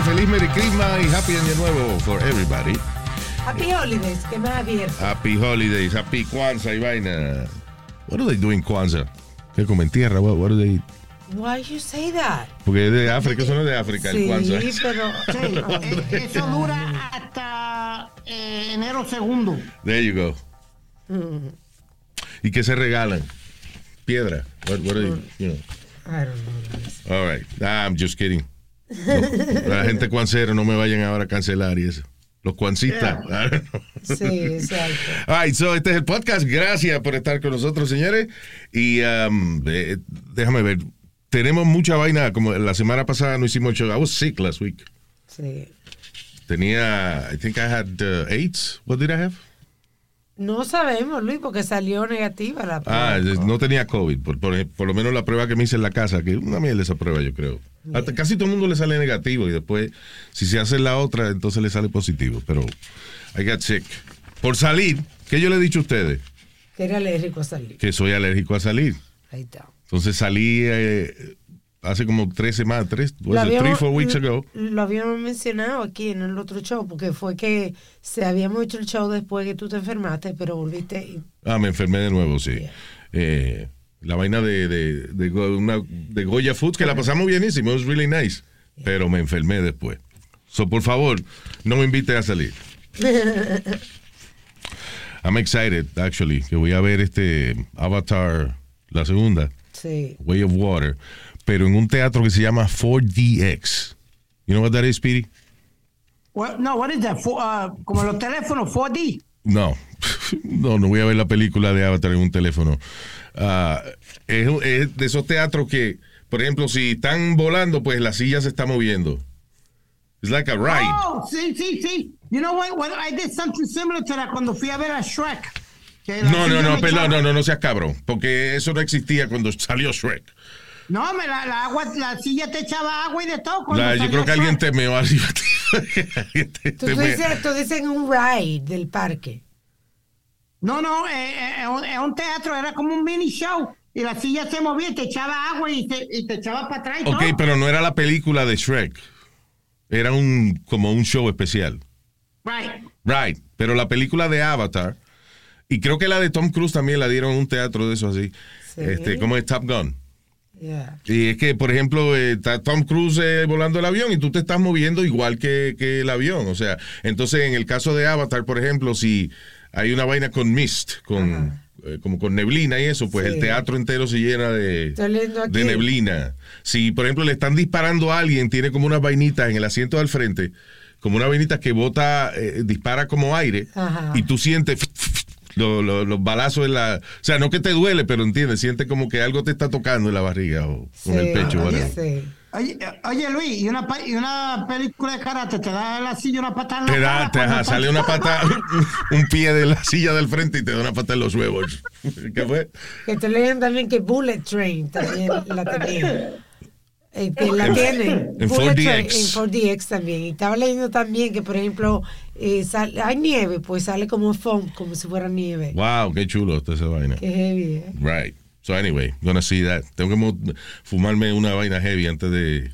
Feliz Merry Christmas y Happy Año Nuevo for everybody. Happy Holidays, que más abierto. Happy Holidays, Happy Kwanzaa y vaina. What do they do in Kwanzaa? ¿Qué comen tierra? What, what do they... Why you say that? Porque es de África, eso no es de África, el Sí, Kwanzaa. pero... Sí, eh, eso dura hasta eh, enero segundo. There you go. ¿Y qué se regalan? Piedra. What, what are they, you know? I don't know. All right. I'm just kidding. La gente cuancera no me vayan ahora a cancelar y eso. Los cuancistas. Sí, exacto. All right, so este es el podcast. Gracias por estar con nosotros, señores. Y um, eh, déjame ver. Tenemos mucha vaina. Como la semana pasada no hicimos show. I was sick last week. Sí. Tenía, I think I had uh, AIDS. What did I have? No sabemos, Luis, porque salió negativa la Ah, prueba. no tenía COVID. Por, por- por lo menos la prueba que me hice en la casa, que una mierda esa prueba, yo creo. Hasta casi todo el mundo le sale negativo y después, si se hace la otra, entonces le sale positivo. Pero I got sick. Por salir, ¿qué yo le he dicho a ustedes? Que era alérgico a salir. Que soy alérgico a salir. Ahí está. Entonces salí eh, hace como tres semanas, tres, Lo it, three, habíamos- four weeks ago. Lo habíamos mencionado aquí en el otro show, porque fue que se habíamos hecho el show después que tú te enfermaste, pero volviste y Ah, me enfermé de nuevo, sí. Eh, la vaina de, de, de, una- de Goya Foods, que la pasamos bienísimo, it was really nice. Pero me enfermé después. So, por favor, no me invite a salir. I'm excited, actually, que voy a ver este Avatar, la segunda, sí. Way of Water, pero en un teatro que se llama 4DX. You know what that is, Speedy? What- no, what is that? Fo- uh, como los teléfonos 4D. No, no, no voy a ver la película de Avatar en un teléfono. Ah, es, es de esos teatros que, por ejemplo, si están volando, pues la silla se está moviendo. It's like a ride. Oh, sí, sí, sí. You know what? what? I did something similar to that cuando fui a ver a Shrek. No, no, no, echaba- no, no, no seas cabrón, porque eso no existía cuando salió Shrek. No, me la, la agua, la silla te echaba agua y de todo. La- yo creo que alguien Shrek. te meó te- Tú, dices, tú dices en un ride del parque. No, no, eh, eh, es un- es teatro, era como un mini show. Y la silla se movía, y te echaba agua y te, y te echaba para atrás. y Ok, todo. pero no era la película de Shrek. Era un como un show especial. Right. Right, pero la película de Avatar, y creo que la de Tom Cruise también la dieron en un teatro de eso así, Sí. este, como es Top Gun. Yeah. Y es que, por ejemplo, eh, está Tom Cruise eh, volando el avión y tú te estás moviendo igual que, que el avión. O sea, entonces en el caso de Avatar, por ejemplo, si hay una vaina con mist, con, eh, como con neblina y eso, pues Sí. el teatro entero se llena de, neblina. Si, por ejemplo, le están disparando a alguien, tiene como unas vainitas en el asiento del frente, como una vainita que bota, eh, dispara como aire, Ajá. y tú sientes lo- lo- los balazos en la... O sea, no que te duele, pero entiendes, sientes como que algo te está tocando en la barriga o con el Sí, pecho. whatever. Oye, oye, Luis, y una, pa- y una película de karate te da la silla una patada en la Te da, cara te- estás- sale una pata, un pie de la silla del frente y te da una pata en los huevos. ¿Qué fue? Que te leyen también que Bullet Train también la tenía. Eh, que la En- tienen. en Bullet 4DX. Train En 4DX también. Y estaba leyendo también que, por ejemplo, eh, sal- hay nieve, pues sale como foam, como si fuera nieve. Wow, qué chulo está esa vaina. Qué heavy, ¿eh? Right. So anyway, gonna see that. Tengo que fumarme una vaina heavy antes de,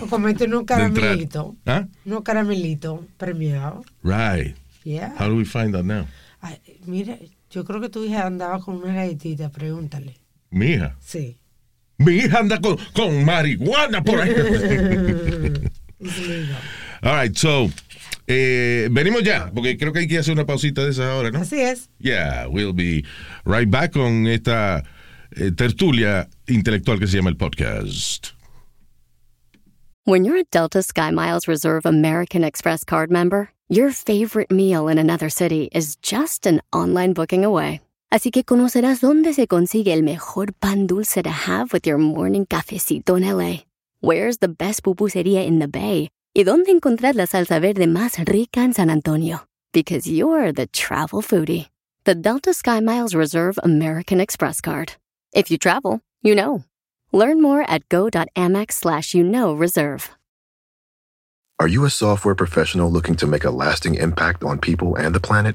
O comete entrar. caramelitos. ¿Ah? Unos caramelitos premiados. Right. Yeah. How do we find that now? Ay, mira, yo creo que tu hija andaba con una galletita, pregúntale. Mi hija. Sí. Mi hija anda con, con marihuana por ahí. All right, so, eh, venimos ya, porque creo que hay que hacer una pausita de esas ahora, ¿no? Así es. Yeah, we'll be right back con esta eh, tertulia intelectual que se llama el podcast. When you're a Delta SkyMiles Reserve American Express card member, your favorite meal in another city is just an online booking away. Así que conocerás dónde se consigue el mejor pan dulce to have with your morning cafecito en LA. Where's the best pupusería in the Bay? ¿Y dónde encontrar la salsa verde más rica en San Antonio? Because you're the travel foodie. The Delta Sky Miles Reserve American Express card. If you travel, you know. Learn more at go.amex slash you know reserve. Are you a software professional looking to make a lasting impact on people and the planet?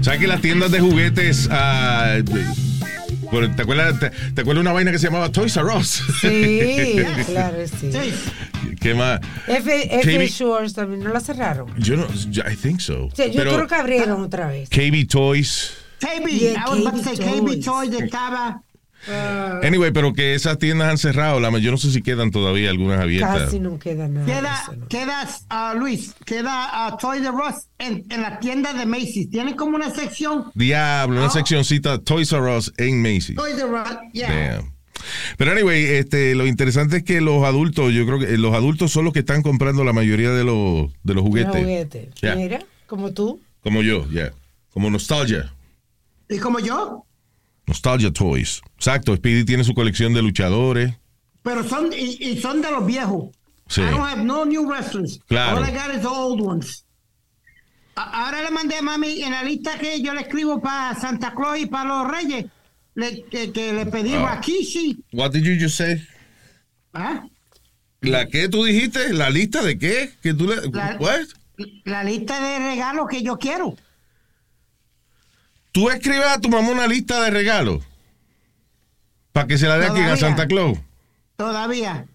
¿Sabes que las tiendas de juguetes... por- ¿te, acuerdas, te, te acuerdas una vaina que se llamaba Toys R Us? Sí, claro, sí. ¿Qué más? F, F KB Shores también, ¿no la cerraron? Yo no... I think so. Sí, yo Pero creo que abrieron otra vez. KB Toys... KB, Yeah, I was about to say KB KB Toys estaba. Anyway, pero que esas tiendas han cerrado. La, yo no sé si quedan todavía algunas abiertas. Casi no queda nada. Queda, ¿no? queda ah, Luis, queda ah, Toys R Us en, en la tienda de Macy's. Tienen como una sección Diablo, una Ah. seccioncita Toys R Us en Macy's. Toys R Us. Yeah. Damn. Pero anyway, este, lo interesante es que los adultos, yo creo que los adultos son los que están comprando la mayoría de los, de los juguetes. juguete. Yeah. Mira, como tú. Como yo, ya. Como Nostalgia. ¿Y como yo? Nostalgia Toys. Exacto, Speedy tiene su colección de luchadores. Pero son, y, y son de los viejos. Sí. I don't have no new wrestlers. Claro. All I got is the old ones. A- Ahora le mandé a mami en la lista que yo le escribo para Santa Claus y para los Reyes. Le, que, que le pedí Ah. Rakishi. What did you just say? ¿ah? ¿La qué tú dijiste? ¿La lista de qué? ¿Que tú le... La-? La lista de regalos que yo quiero. ¿Tú escribes a tu mamá una lista de regalos? Para que se la dé aquí a. Santa Claus. Todavía.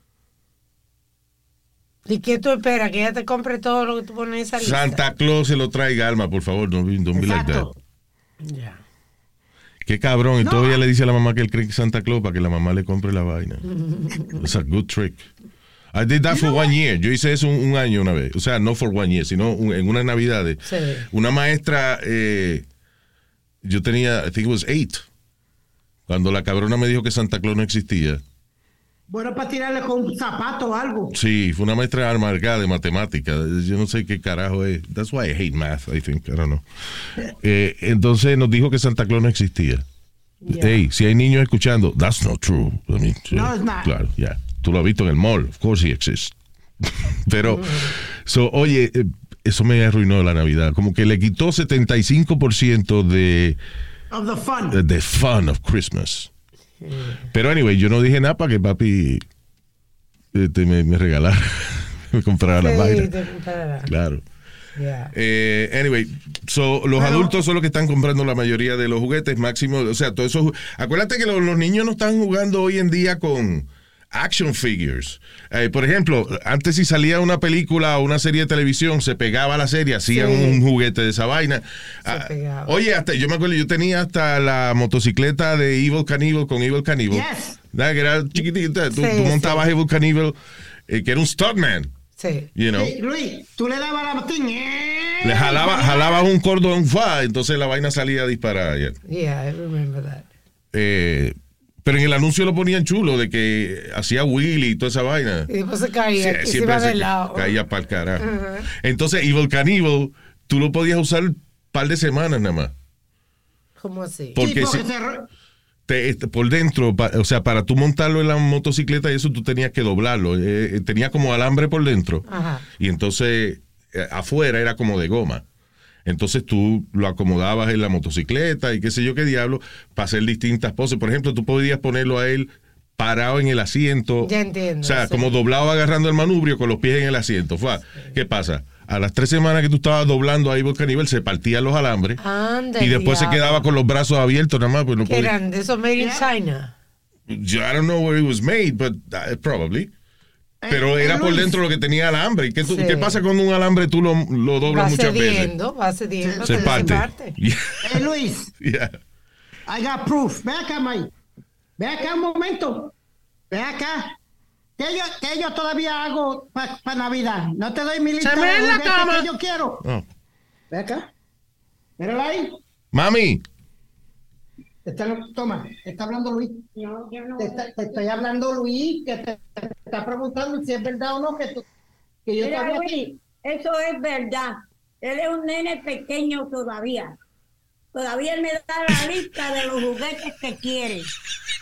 ¿Y qué tú esperas? ¿Que ella te compre todo lo que tú pones en esa lista? Santa Claus se lo traiga, Alma, por favor. Don't, be- don't be like that. Ya. Qué cabrón. Y No. todavía le dice a la mamá que él cree que es Santa Claus para que la mamá le compre la vaina. It's a good trick. I did that for one year. Yo hice eso un, un año una vez. O sea, no for one year, sino un- en unas navidades. Sí. Una maestra, eh, yo tenía, I think it was eight, cuando la cabrona me dijo que Santa Claus no existía. Bueno, para tirarle con un zapato o algo. Sí, fue una maestra amargada de matemática. Yo no sé qué carajo es. That's why I hate math, I think. I don't know. Eh, entonces nos dijo que Santa Claus no existía. Ya. Hey, si hay niños escuchando, that's not true. I mean, No, it's not. Claro, ya. Tú lo has visto en el mall. Of course he exists. Pero, so, oye, eh, eso me arruinó la Navidad. Como que le quitó 75% de, Of the fun. de the fun of Christmas. Pero, anyway, yo no dije nada para que papi este, me, me regalara, me comprara la Sí, vaina. te comprará. Claro. Eh, anyway, so, los Pero- adultos son los que están comprando la mayoría de los juguetes máximo. O sea, todo eso. ju- Acuérdate que los, los niños no están jugando hoy en día con action figures. Eh, por ejemplo, antes si salía una película o una serie de televisión, se pegaba la serie, hacían Sí. un juguete de esa vaina. Ah, oye, hasta yo me acuerdo, yo tenía hasta la motocicleta de Evil Cannibal con Evil Cannibal. Yes. Que era chiquitita. Tú, Sí, tú montabas sí. Evil Cannibal, eh, que era un stuntman. Sí. You know. Sí, Luis, tú le dabas la botín. ¡eh! Le jalaba, jalabas un cordón, fa, entonces la vaina salía disparada. ya. Yeah, I remember that. Eh, pero en el anuncio lo ponían chulo de que hacía Willy y toda esa vaina. Y después se caía, Sí, y se iba se de lado. caía para el carajo. Entonces, Evil Cannibal, tú lo podías usar un par de semanas nada más. ¿Cómo así? Por- Sí, porque porque si- se ro- Te- por dentro, pa- o sea, para tú montarlo en la motocicleta y eso, tú tenías que doblarlo. Eh, eh, tenía como alambre por dentro. Ajá. Y entonces, eh, afuera era como de goma. Entonces tú lo acomodabas en la motocicleta y qué sé yo qué diablo, para hacer distintas poses. Por ejemplo, tú podías ponerlo a él parado en el asiento. Ya entiendo, O sea, sí. como doblado agarrando el manubrio con los pies en el asiento. ¿Qué pasa? A las tres semanas que tú estabas doblando ahí Volcan Nivel, se partían los alambres y después se quedaba con los brazos abiertos nada más. Pues no Que podía- eran de esos made in China. Yo- I don't know where it was made, but uh, probably. Pero Eh, era por dentro lo que tenía alambre. ¿Y qué, tú- Sí. qué pasa cuando un alambre tú lo, lo Va doblas muchas veces? cediendo, va cediendo. Se hasta que parte. Yeah, Eh, Luis, yeah. I got proof. Ve acá, Mike. Ve acá un momento. Ve acá. Que yo, que yo todavía hago para Navidad. No te doy mi lista me de ve en la cama. que yo quiero. Oh. Ve acá. Mírala ahí. Mami, está- toma, te está hablando Luis. Te, está- te estoy hablando Luis, que te, te está preguntando si es verdad o no que, tú- que yo Mira, todavía Luis, eso es verdad. Él es un nene pequeño todavía. Todavía él me da la lista de los juguetes que quiere.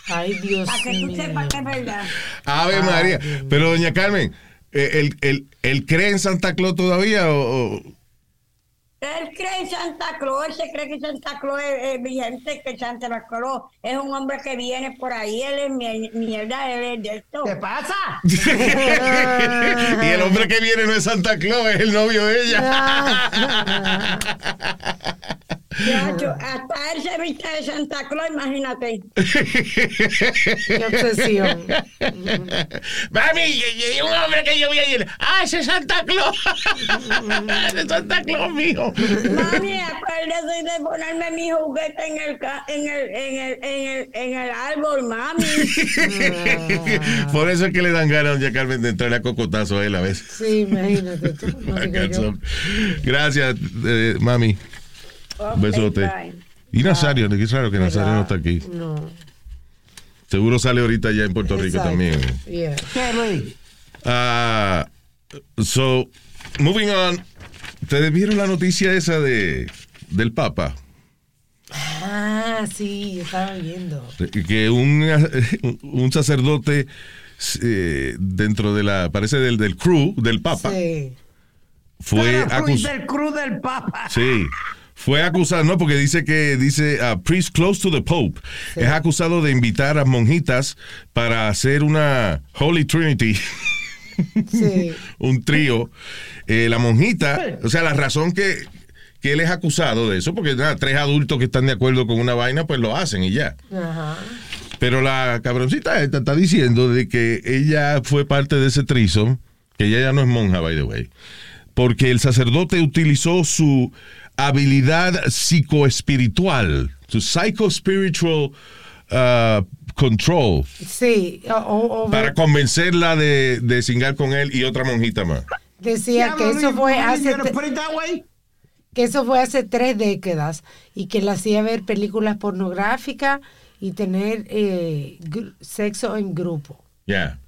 Ay, Dios Para que tú mío. sepas que es verdad. Ave María. Pero, doña Carmen, eh, ¿él, él, él cree en Santa Claus todavía o...? o- Él cree en Santa Claus, él se cree que Santa Claus es, es vigente, que Santa Claus es un hombre que viene por ahí, él es mi- mierda, él es de esto. ¿Qué pasa? y el hombre que viene no es Santa Claus, es el novio de ella. Chacho, hasta él se viste de Santa Claus, imagínate. Qué obsesión. Mami, y- y un hombre que yo vi ayer. ¡Ah, ese es Santa Claus! ¡Ese es Santa Claus, mijo! Mami, acuérdese de ponerme mi juguete en el, ca- en el, en el, en el, en el árbol, mami. Por eso es que le dan ganas a doña Carmen de entrarle a cocotazo a él a veces. Sí, imagínate tú. no yo. Gracias, eh, mami. Ok, Besote. bye. Y Nazario, qué raro que Nazario no está aquí. No. Seguro sale ahorita ya en Puerto Rico exacto. también. Yeah. Ah, so, moving on. ¿Ustedes vieron la noticia esa de del Papa? Ah, sí, yo estaba viendo. Que un, un sacerdote eh, dentro de la, parece del, del crew del Papa, Sí. fue acusado. del cruz del Papa. Sí. Fue acusado, no, porque dice que dice a priest close to the Pope. Es acusado de invitar a monjitas para hacer una Holy Trinity, Sí. un trío. Eh, la monjita, o sea, la razón que, que él es acusado de eso, porque nada, tres adultos que están de acuerdo con una vaina, pues lo hacen y ya. Ajá. Pero la cabroncita esta está diciendo de que ella fue parte de ese trisom, que ella ya no es monja, by the way, porque el sacerdote utilizó su habilidad psicoespiritual, su psychospiritual uh, control, Sí. O, o- o- para convencerla de, de cingar con él y otra monjita más. decía que eso fue hace que eso fue hace tres décadas y que le hacía ver películas pornográficas y tener eh, sexo en grupo. Ya.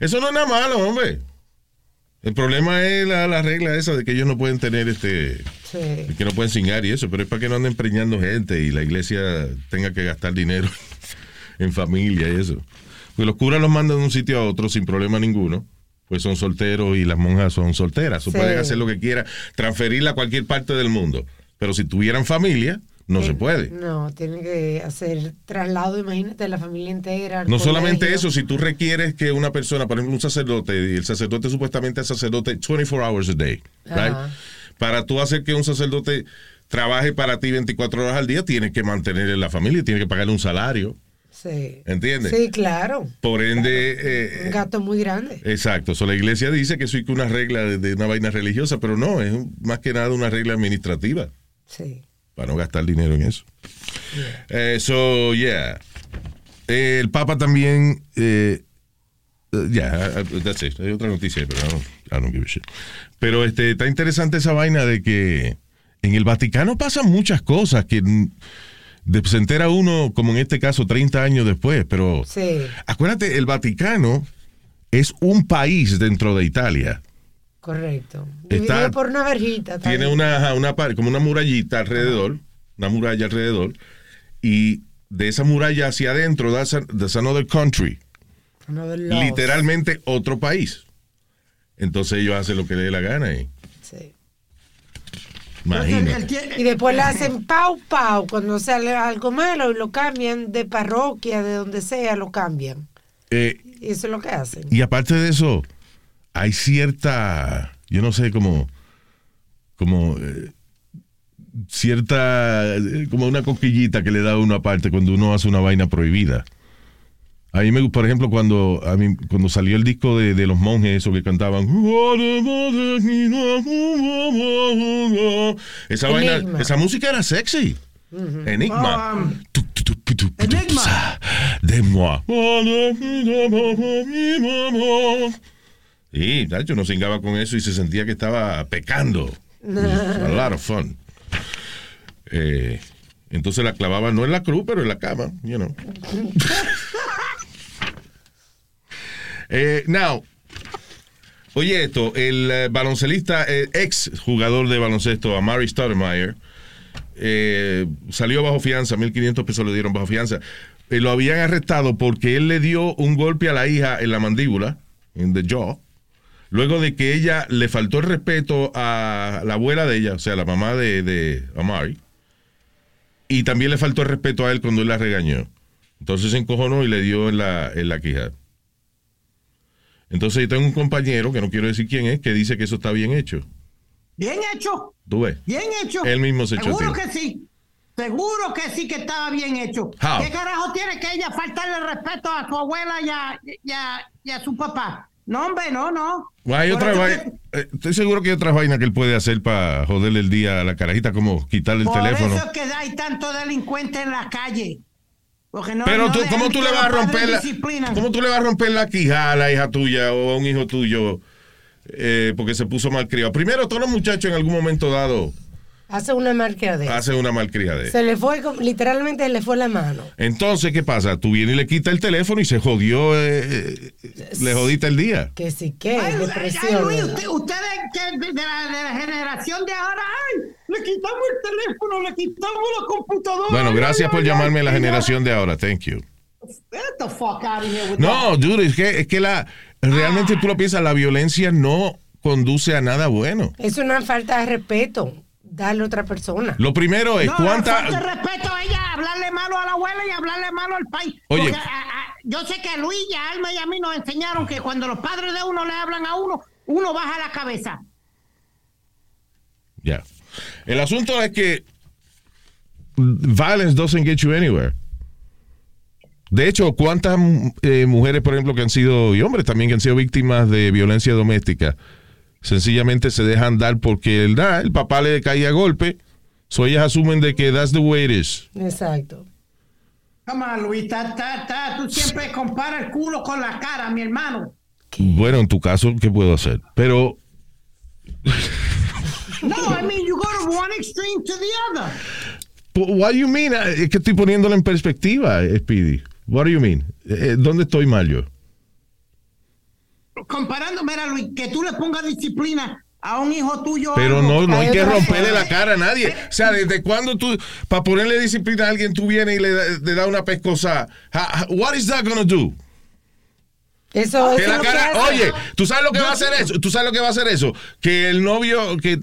Eso no es nada malo, hombre. El problema es la, la regla esa de que ellos no pueden tener este Sí. que no pueden cingar y eso, pero es para que no anden preñando gente y la iglesia tenga que gastar dinero en familia y eso. Porque los curas los mandan de un sitio a otro sin problema ninguno, pues son solteros y las monjas son solteras, o Sí. pueden hacer lo que quieran, transferirla a cualquier parte del mundo. Pero si tuvieran familia, no se puede. No, tienen que hacer traslado, imagínate, la familia entera. No solamente colegio. eso, si tú requieres que una persona, por ejemplo, un sacerdote, y el sacerdote supuestamente es sacerdote 24 hours a day, right? Para tú hacer que un sacerdote trabaje para ti 24 horas al día, tienes que mantener la familia, tienes que pagarle un salario, Sí. ¿entiendes? Sí, claro. Por ende, eh, Un gato muy grande. exacto. So, la iglesia dice que eso es una regla de, de una vaina religiosa, pero no, es más que nada una regla administrativa Sí. Para no gastar dinero en eso. Eh, so, yeah. Eh, el Papa también. eh, eh, Ya, that's it. Hay otra noticia, pero I don't, I don't give a shit. Pero este, está interesante esa vaina de que en el Vaticano pasan muchas cosas que de- se entera uno, como en este caso, 30 años después. Pero Sí, acuérdate, el Vaticano es un país dentro de Italia. Correcto. Está- Dividido por una verjita. Tiene una, una como una murallita alrededor, una muralla alrededor, y de esa muralla hacia adentro, that's, a- that's another country, Another literalmente otro país. Entonces ellos hacen lo que les dé la gana y Sí. Imagínate. Y después le hacen pau pau cuando sale algo malo y lo cambian de parroquia, de donde sea, lo cambian. Eh, Y eso es lo que hacen. y aparte de eso, hay cierta, yo no sé, como, como eh, cierta, eh, como una coquillita que le da a uno aparte cuando uno hace una vaina prohibida. A mí, me, por ejemplo, cuando, a mí, cuando salió el disco de, de los monjes, eso que cantaban. Esa, vaina, esa música era sexy. Enigma. Um, tu, tu, tu, Enigma. De moi. Y, tacho, uno singaba con eso y se sentía que estaba pecando. A lot of fun. Eh, entonces la clavaba no en la cruz, pero en la cama, you know. Eh, now, oye esto, el eh, baloncelista, eh, ex jugador de baloncesto, Amari Stoudemire, salió bajo fianza, 1.500 pesos le dieron bajo fianza. Lo habían arrestado porque él le dio un golpe a la hija en la mandíbula, en the jaw, luego de que ella le faltó el respeto a la abuela de ella, o sea, la mamá de, de Amari, y también le faltó el respeto a él cuando él la regañó. Entonces se encojonó y le dio en la, en la quijada. Entonces yo tengo un compañero, que no quiero decir quién es, que dice que eso está bien hecho. Bien hecho, ¿Tú ves? bien hecho. Él mismo se echó Seguro que sí. Seguro que sí que estaba bien hecho. How? ¿Qué carajo tiene que ella faltarle respeto a su abuela y a, y a- y a su papá? No, hombre, no, no. Hay Por otra eso vaina, que- eh, estoy seguro que hay otras vainas que él puede hacer para joderle el día a la carajita, como quitarle el Por teléfono. eso es que hay tanto delincuente en la calle. Porque no, Pero no tú, ¿cómo tú le vas a romper la. ¿cómo tú le vas a romper la quijada a la hija tuya o a un hijo tuyo eh, porque se puso mal criado? Primero, todos los muchachos en algún momento dado Hace una marca de hacen una malcriadez. Se le fue, literalmente le fue la mano. Entonces, ¿qué pasa? Tú vienes y le quitas el teléfono y se jodió, eh, eh, le jodiste el día. Que sí que, Ay, ay, depresión. ay, Luis, ustedes que de, la, de la generación de ahora, ay, le quitamos el teléfono, le quitamos la computadora. Bueno, gracias ay, por ay, llamarme ay, la ay, generación de ahora. Thank you. Get the fuck out of here with No, dude, es que, es que la, realmente tú lo piensas, la violencia no conduce a nada bueno. Es una falta de respeto darle a otra persona. Lo primero es No, falta cuánta... respeto a ella, hablarle malo a la abuela y hablarle malo al país. Oye. Porque, a- a- yo sé que a Luis y a Alma y a mí nos enseñaron que cuando los padres de uno le hablan a uno, uno baja la cabeza. Ya. El asunto es que violence doesn't get you anywhere. De hecho, ¿cuántas eh, mujeres, por ejemplo, que han sido, y hombres también que han sido víctimas de violencia doméstica, sencillamente se dejan dar porque el, ah, el papá le caía a golpe, so ellas asumen de que that's the way it is. Exacto. Come on, Luis, ta, ta, ta, tú siempre comparas el culo con la cara, mi hermano. Bueno, en tu caso, ¿qué puedo hacer? Pero No, I mean, you go to one extreme to the other. What do you mean? Eh, Es que estoy poniéndolo en perspectiva, eh, Speedy. What do you mean? Eh, ¿Dónde estoy mal yo? Comparando, mira, Luis, que tú le pongas disciplina a un hijo tuyo. Pero algo. no, no hay que romperle la cara a nadie. O sea, ¿desde cuándo tú, para ponerle disciplina a alguien, tú vienes y le, da- le da una pescosa? Ha- ha- What is that gonna do? Eso, Que eso la que cara, hace. oye, ¿tú sabes lo que va a hacer eso? ¿Tú sabes lo que va a hacer eso? Que el novio, que eh,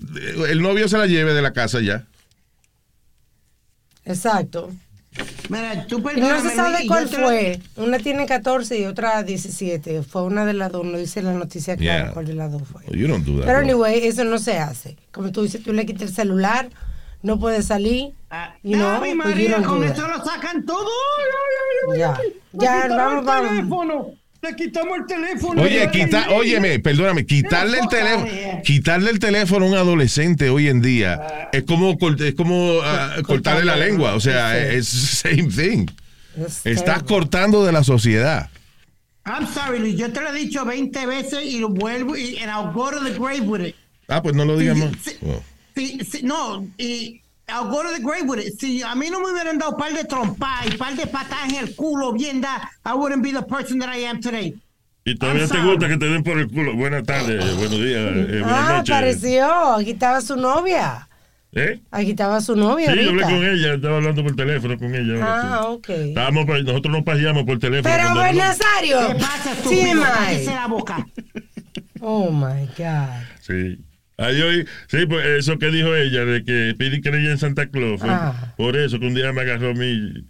el novio se la lleve de la casa ya. Exacto. Mira, tú Y no se sabe y cuál fue. Una tiene 14 y otra 17. Fue una de las dos. No dice la noticia clara Yeah. cuál de las dos fue. You don't do that. Pero anyway, eso no se hace. Como tú dices, tú le quitas el celular, no puede salir. Ah, You know, Ave pues you María, con eso lo sacan todo. Ya. Ya, vamos, vamos. Le quitamos el teléfono. Oye, quita, óyeme, perdóname, quitarle el teléfono, quitarle el teléfono a un adolescente hoy en día es como es como ah, cortarle la lengua, o sea, es same thing. Es Estás cortando de la sociedad. I'm sorry, Luis. Yo te lo he dicho 20 veces y lo vuelvo y and I'll go to the grave with it. Ah, pues no lo digas más. Sí, Oh. no, y I'll go to the grave with it. Si a mí no me hubieran dado par de trompas y par de patadas en el culo bien da, I wouldn't be the person that I am today. Y todavía te gusta que te den por el culo. Buenas tardes, buenos días, eh, buenas Ah, noches. apareció. Aquí estaba su novia. ¿Eh? Aquí estaba su novia. Sí, yo hablé ahorita. con ella, estaba hablando por teléfono con ella. Ah, sí. ok. Estábamos nosotros nos paseamos por teléfono. Pero no- Nazario. ¿Qué pasa, Sí, estúpido? Cállese la boca. Oh my God. Sí. Ahí hoy, sí, pues eso que dijo ella, de que Pidi creía en Santa Claus. fue Ah. Por eso que un día me agarró a mí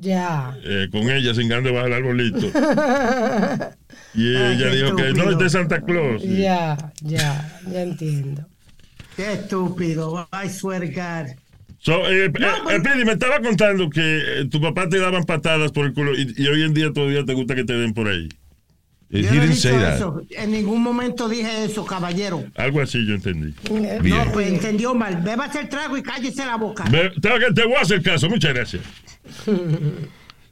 Ya. eh, con ella cingando bajo el arbolito. y Ay, ella dijo que no, estúpido. es de Santa Claus. Ya, ya, ya entiendo. Qué estúpido. I swear God. So, eh, eh, eh, Pidi, me estaba contando que eh, tu papá te daban patadas por el culo y, y hoy en día todavía te gusta que te den por ahí. He Yo no he didn't dicho say that. eso. En ningún momento dije eso, caballero. Algo así yo entendí. Bien. No, pues entendió mal. Bébase el trago y cállese la boca. Te, te voy a hacer caso, muchas gracias.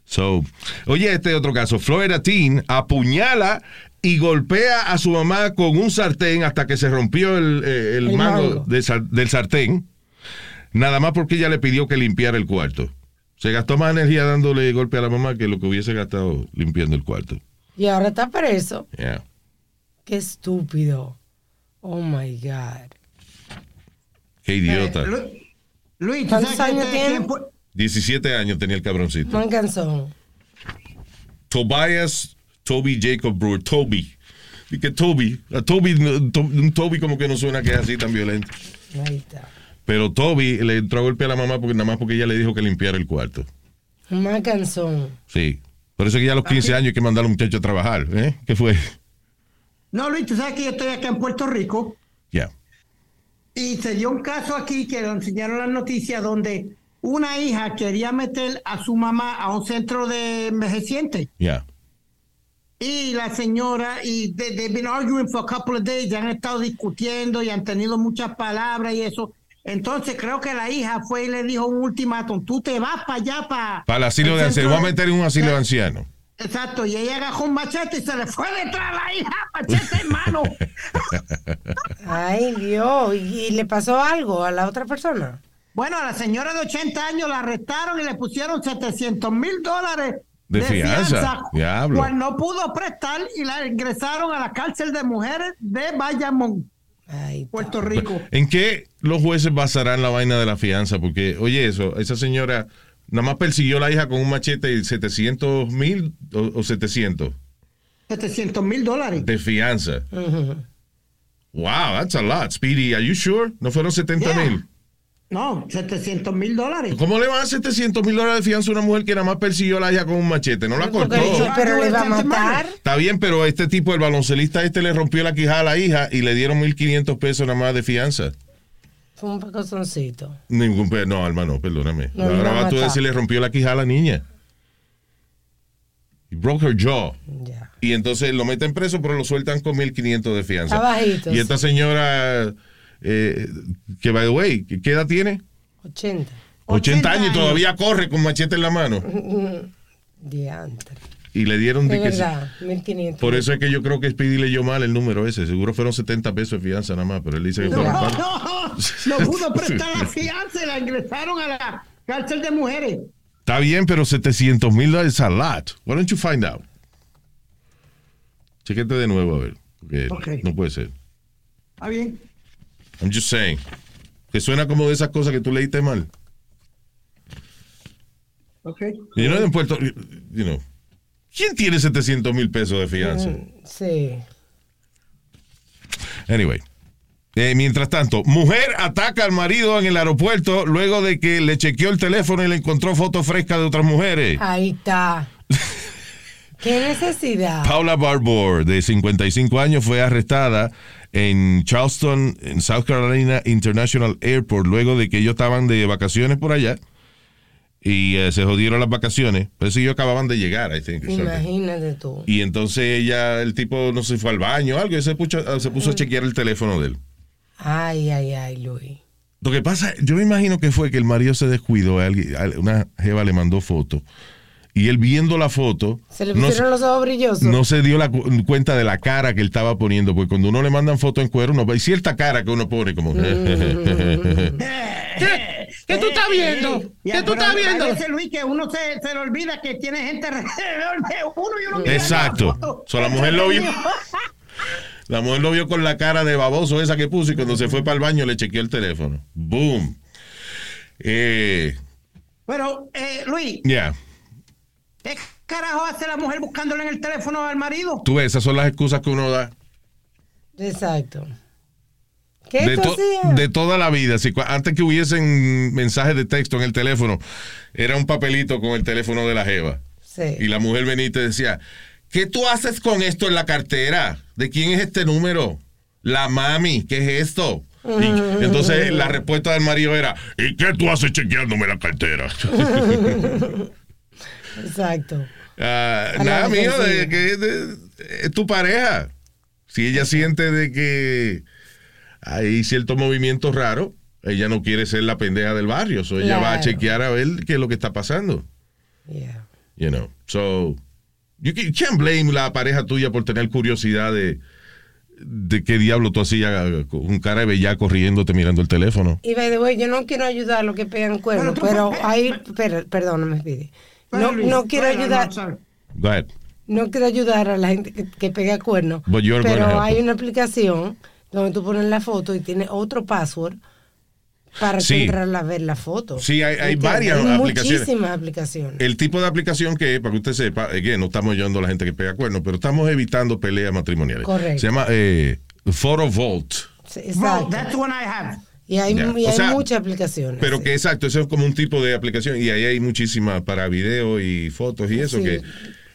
So, oye, este otro caso. Florida Teen apuñala y golpea a su mamá con un sartén hasta que se rompió el, eh, el El mango, mango. de sar- del sartén. Nada más porque ella le pidió que limpiara el cuarto. Se gastó más energía dándole golpe a la mamá que lo que hubiese gastado limpiando el cuarto. Y ahora está preso. Yeah. Qué estúpido. Oh my God. Qué idiota. Eh, Lu- Luis, ¿tú ¿Cuántos sabes que años tiene? tiempo- 17 años tenía el cabroncito. Man canzón. Tobias Toby Jacob Brewer. Toby. Y que Toby. A Toby, no- to- un Toby como que no suena que es así tan violento. Ahí está. Pero Toby le entró a golpe a la mamá porque nada más porque ella le dijo que limpiara el cuarto. Canzón. Sí. Por eso que ya a los 15 años hay que mandar a los muchachos a trabajar. ¿eh? ¿Qué fue? No, Luis, tú sabes que yo estoy acá en Puerto Rico Ya. y se dio un caso aquí que lo enseñaron las noticias donde una hija quería meter a su mamá a un centro de envejecientes. Ya. Y la señora, y they, they've been arguing for a couple of days, ya han estado discutiendo y han tenido muchas palabras y eso. Entonces creo que la hija fue y le dijo un ultimátum, tú te vas para allá, para... Para el asilo de ancianos. Voy a meter en un asilo de ancianos. Exacto, y ella agarró un machete y se le fue detrás a la hija, machete en mano. Ay, Dios. ¿Y, y le pasó algo a la otra persona? Bueno, a la señora de 80 años la arrestaron y le pusieron 700 mil dólares De fianza. Diablo. Cual no pudo prestar y la ingresaron a la cárcel de mujeres de Bayamón. Puerto Rico. ¿En qué los jueces basarán la vaina de la fianza? Porque, oye, eso, esa señora nada más persiguió a la hija con un machete y 700 mil o, o 700 700 mil dólares. de fianza. Wow, that's a lot. Speedy, are you sure? ¿No fueron 70 Yeah. No, 700 mil dólares. ¿Cómo le van a dar 700 mil dólares de fianza a una mujer que nada más persiguió a la hija con un machete? No la cortó. Porque- pero le va a matar. Está bien, pero este tipo, el baloncelista este, le rompió la quijada a la hija y le dieron 1.500 pesos nada más de fianza. Fue un pecosoncito. Ningún pe- No, Alma, no, perdóname. No, Ahora va a vas tú a decir le rompió la quijada a la niña. He broke her jaw. Ya. Y entonces lo meten preso, pero lo sueltan con 1.500 de fianza. Está bajito, Y esta señora, eh, que by the way, ¿qué edad tiene? 80. 80 años y todavía corre con machete en la mano. Diantre. Y le dieron De de que sí. verdad, 1500. Por eso es que yo creo que Speedy leyó mal el número ese. Seguro fueron 70 pesos de fianza nada más, pero él dice que No, fueron no, no, no pudo prestar la fianza y la ingresaron a la cárcel de mujeres. Está bien, pero 700 mil dólares es a lot. Why don't you find out? Chequete de nuevo a ver. Porque Ok. no puede ser. Está bien. I'm just saying. Que suena como de esas cosas que tú leíste mal. Ok. Y no en Puerto you know, ¿Quién tiene 700 mil pesos de fianza? Sí. Anyway. Eh, mientras tanto, mujer ataca al marido en el aeropuerto luego de que le chequeó el teléfono y le encontró fotos frescas de otras mujeres. Ahí está. ¿Qué necesidad? Paula Barbour, de 55 años, fue arrestada en Charleston, en South Carolina International Airport, luego de que ellos estaban de vacaciones por allá y eh, se jodieron las vacaciones. Pues ellos acababan de llegar, I think. Imagínate tú. Y entonces ella, el tipo, no se fue al baño o algo y se puso, se puso a chequear el teléfono de él. Ay, ay, ay, Luis. Lo que pasa, yo me imagino que fue que el marido se descuidó, alguien- una jeva le mandó foto y él viendo la foto Se le no pusieron los ojos brillosos. no se dio la cu- cuenta de la cara que él estaba poniendo, porque cuando uno le mandan foto en cuero, uno ve hay cierta cara que uno pone como... Mm. ¿Qué tú estás viendo? ¿Qué tú estás viendo? A veces, Luis, que uno se, se le olvida que tiene gente alrededor de uno y uno mira la Exacto. foto. So, la mujer lo vio. La mujer lo vio con la cara de baboso esa que puso y cuando se fue para el baño le chequeó el teléfono. Boom. Eh, Pero, eh, Luis, ya. ¿Qué carajo hace la mujer buscándole en el teléfono al marido? Tú ves, esas son las excusas que uno da. Exacto. ¿Qué de, to- hacías? de toda la vida. Si, antes que hubiesen mensajes de texto en el teléfono, era un papelito con el teléfono de la jeva. Sí. Y la mujer venía y te decía, ¿qué tú haces con esto en la cartera? ¿De quién es este número? La mami, ¿qué es esto? Y entonces la respuesta del marido era, ¿y qué tú haces chequeándome la cartera? Exacto. Ah, nada mío, de que de- es tu pareja. Si ella siente de que hay ciertos movimientos raros, ella no quiere ser la pendeja del barrio. So ella va a chequear a ver qué es lo que está pasando. Yeah. You know. So, you can- can't blame la pareja tuya por tener curiosidad de, de qué diablo tú hacías con un cara de bellaco riéndote mirando el teléfono. Y by the way, yo no quiero ayudar a los que pegan cuernos, Pero hay, pero, perdóname, Speedy. No, no quiero ayudar, no, sorry. Go ahead. no quiero ayudar a la gente que, que pega cuernos, But you're gonna pero hay una aplicación donde tú pones la foto y tiene otro password para Sí. tú entrar a ver la foto. Sí, hay- hay varias Hay aplicaciones. Muchísimas aplicaciones. El tipo de aplicación que es, para que usted sepa, que no estamos ayudando a la gente que pega cuernos, pero estamos evitando peleas matrimoniales. Correcto. Se llama eh, Photo Vault. Sí, Bro, Exacto. that's the one I have. Y hay, Ya. y O hay sea, muchas aplicaciones. Pero sí. que exacto, eso es como un tipo de aplicación y ahí hay muchísimas para video y fotos y eso Sí. que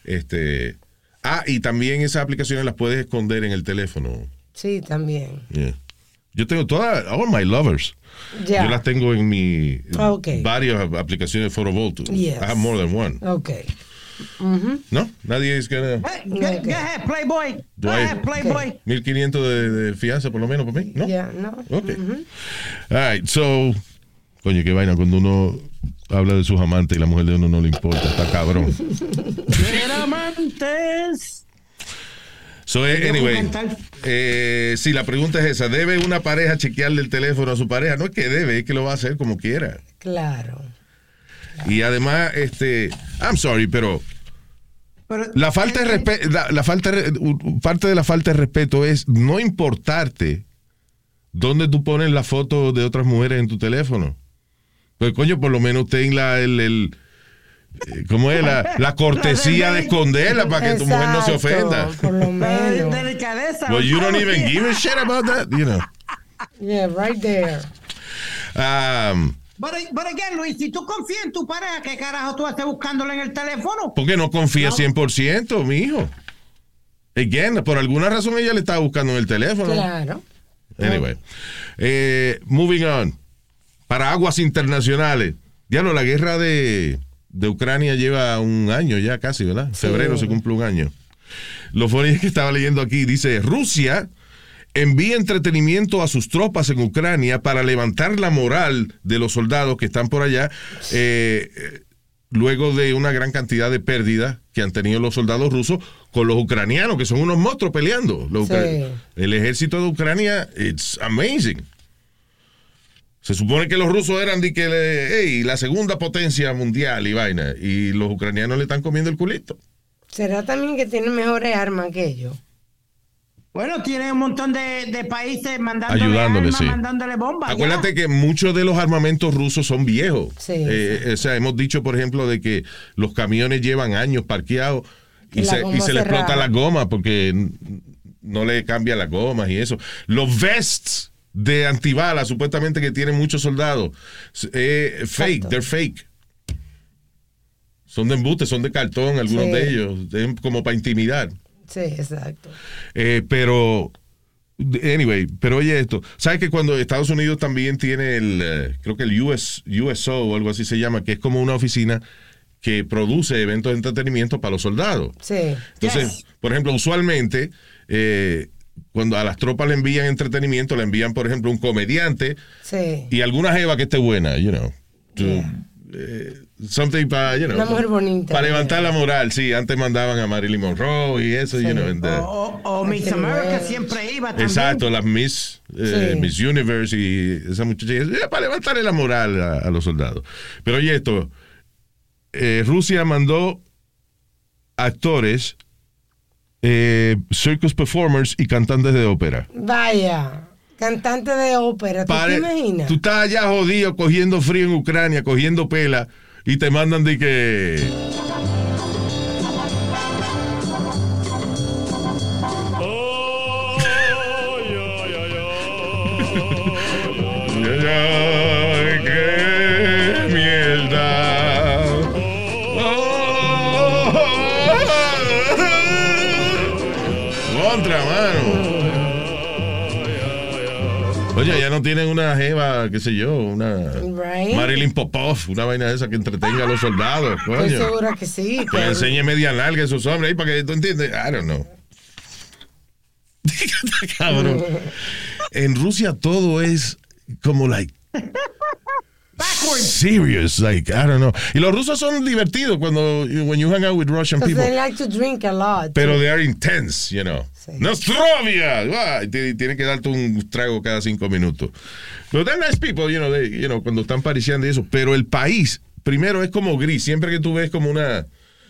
este ah y también esas aplicaciones las puedes esconder en el teléfono. Sí, también. Yeah. Yo tengo todas all my lovers. Ya. Yo las tengo en mi Ok. varias aplicaciones de Photo. Yes. I have more than one. ¿No? Nadie es Okay. go ahead, Playboy. Go Do I- ahead, Playboy. 1500 de, de fianza por lo menos por mí, ¿no? Ya, ¿no? Ok. All right, so, coño, qué vaina cuando uno habla de sus amantes y la mujer de uno no le importa, está cabrón. amantes. So, eh, anyway, cantar. eh, si la pregunta es esa, ¿debe una pareja chequearle el teléfono a su pareja? No es que debe, es que lo va a hacer como quiera. Claro. Y además, este, I'm sorry, pero Pero, la falta de respeto, la, la falta parte de la falta de respeto es no importarte dónde tú pones la foto de otras mujeres en tu teléfono. Pues coño, por lo menos ten la, el, el eh, ¿cómo es? La, la cortesía de esconderla para que tu mujer no se ofenda. Por lo menos. delicadeza. Well, you don't even give a shit about that, you know. Yeah, right there. Um, Pero, pero again, Luis, si tú confías en tu pareja, ¿qué carajo tú haces buscándole en el teléfono? porque no confía 100%, mi hijo. Again, por alguna razón ella le estaba buscando en el teléfono. Claro. Anyway. Eh, moving on. Para aguas internacionales. Diablo, la guerra de, de Ucrania lleva un año ya casi, ¿verdad? Sí. Febrero se cumple un año. Lo funny es que estaba leyendo aquí, dice, Rusia envía entretenimiento a sus tropas en Ucrania para levantar la moral de los soldados que están por allá, eh, eh, luego de una gran cantidad de pérdidas que han tenido los soldados rusos con los ucranianos, que son unos monstruos peleando. Los Sí. ucra- El ejército de Ucrania, it's amazing. Se supone que los rusos eran de que hey, la segunda potencia mundial y vaina, y los ucranianos le están comiendo el culito. ¿Será también que tienen mejores armas que ellos? Bueno, tiene un montón de, de países mandándole Ayudándole, armas, sí. mandándole bombas. ya. Acuérdate que muchos de los armamentos rusos son viejos. Sí, Eh, O sea, hemos dicho, por ejemplo, de que los camiones llevan años parqueados y, se, y se le explota la goma porque no le cambia las gomas y eso. Los vests de antibalas, supuestamente que tienen muchos soldados, eh, fake, Exacto. they're fake. Son de embuste, son de cartón, algunos Sí. de ellos, como para intimidar. Sí, exacto. Eh, pero, anyway, pero oye esto, ¿sabes que cuando Estados Unidos también tiene el, eh, creo que el US, USO o algo así se llama, que es como una oficina que produce eventos de entretenimiento para los soldados? Sí. Entonces, Yes. por ejemplo, usualmente, eh, cuando a las tropas le envían entretenimiento, le envían, por ejemplo, un comediante Sí. y alguna jeva que esté buena, you know. to- Yeah. eh, something para, you know, Una mujer bonita. Para levantar la moral, sí. Antes mandaban a Marilyn Monroe y eso, Sí. you know. and, O, o- o Miss America siempre iba también. Exacto, las Miss, eh, Sí. Miss Universe y esa muchacha, eh, para levantarle la moral a, a los soldados. Pero oye esto, eh, Rusia mandó actores, eh, circus performers y cantantes de ópera. Vaya. Cantante de ópera. ¿Tú Pare- te imaginas? Tú estás allá jodido, cogiendo frío en Ucrania, cogiendo pela, y te mandan de que... no tienen una jeva, qué sé yo, una Right. Marilyn Popov, una vaina de esa que entretenga a los soldados, Estoy coño. segura que sí. Que le enseñe media larga a esos hombres ahí para que tú entiendes. I don't know. Cabrón. En Rusia todo es como like serious, like I don't know. Y los rusos son divertidos cuando when you hang out with Russian people. they like to drink a lot. Pero they are intense, you know. Sí. Nostrovia. Te- Tienen que darte un trago cada cinco minutos. Pero they're nice people, you know, they- you know, cuando están pariciando y eso. Pero el país, primero es como gris. Siempre que tú ves como una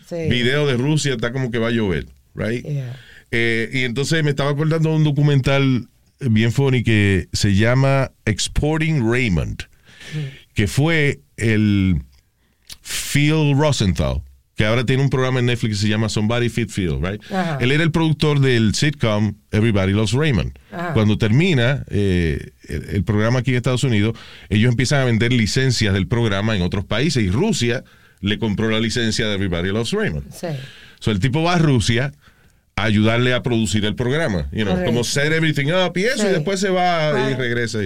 Sí. video de Rusia, está como que va a llover, right? Yeah. Eh, y entonces me estaba acordando de un documental bien funny que se llama Exporting Raymond, que fue el Phil Rosenthal, que ahora tiene un programa en Netflix que se llama Somebody Fit Phil, right? Ajá. Él era el productor del sitcom Everybody Loves Raymond. Ajá. Cuando termina eh, el, el programa aquí en Estados Unidos, ellos empiezan a vender licencias del programa en otros países y Rusia le compró la licencia de Everybody Loves Raymond. Sí. So, el tipo va a Rusia a ayudarle a producir el programa, you know, como set everything up y eso, Sí. y después se va y regresa.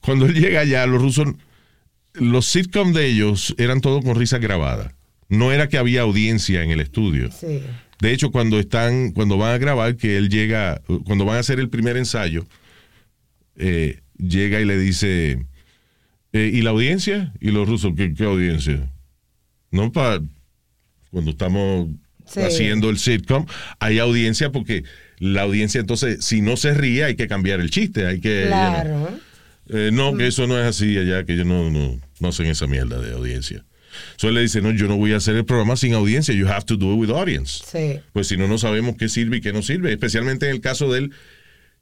Cuando él llega allá, los rusos, los sitcoms de ellos eran todo con risa grabada. No era que había audiencia en el estudio. Sí. De hecho, cuando están, cuando van a grabar, que él llega, cuando van a hacer el primer ensayo, eh, llega y le dice, eh, ¿y la audiencia? Y los rusos, ¿qué, qué audiencia? No para cuando estamos Sí. haciendo el sitcom, hay audiencia porque la audiencia entonces, si no se ríe, hay que cambiar el chiste, hay que... you know. Eh, no, que eso no es así allá, que ellos no, no, no hacen esa mierda de audiencia. So él le dice, no, yo no voy a hacer el programa sin audiencia, you have to do it with audience. Sí. Pues si no, no sabemos qué sirve y qué no sirve, especialmente en el caso de él,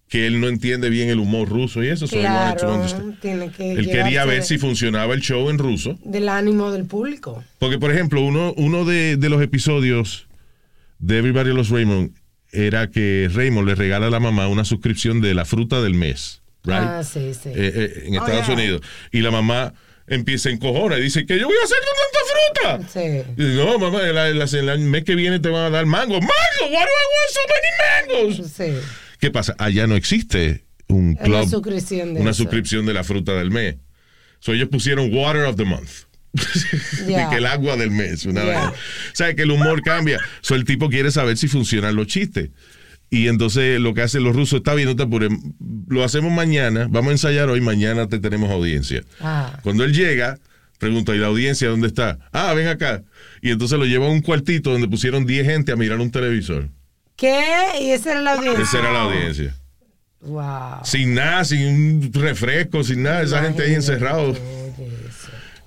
que él no entiende bien el humor ruso y eso. so Claro. understand. Tiene que Él quería ver si funcionaba el show en ruso. del ánimo del público. Porque, por ejemplo, uno, uno de, de los episodios de Everybody Loves Raymond era que Raymond le regala a la mamá una suscripción de la fruta del mes. Right? Ah, sí, sí. eh, eh, en Oh, Estados yeah. Unidos. Y la mamá empieza encojonar y dice que yo voy a hacer con tanta fruta. Sí. Y dice, no, mamá, el, mes que viene te van a dar mango. ¡Mango! ¿Why do I want so many mangos? Sí. ¿Qué pasa? Allá no existe un Una club, suscripción de una suscripción de la fruta del mes. So ellos pusieron Water of the Month. De que el agua del mes. Una Ya. vaina. O sea, que el humor cambia. So el tipo quiere saber si funcionan los chistes. Y entonces lo que hacen los rusos, está bien, no te apures, lo hacemos mañana, vamos a ensayar hoy, mañana te tenemos audiencia. Ah. Cuando él llega, pregunta, ¿y la audiencia dónde está? Ah, ven acá. Y entonces lo lleva a un cuartito donde pusieron 10 gente a mirar un televisor. ¿Qué? Y esa era la audiencia. Esa era la audiencia. Wow. Sin nada, sin un refresco, sin nada, esa gente ahí.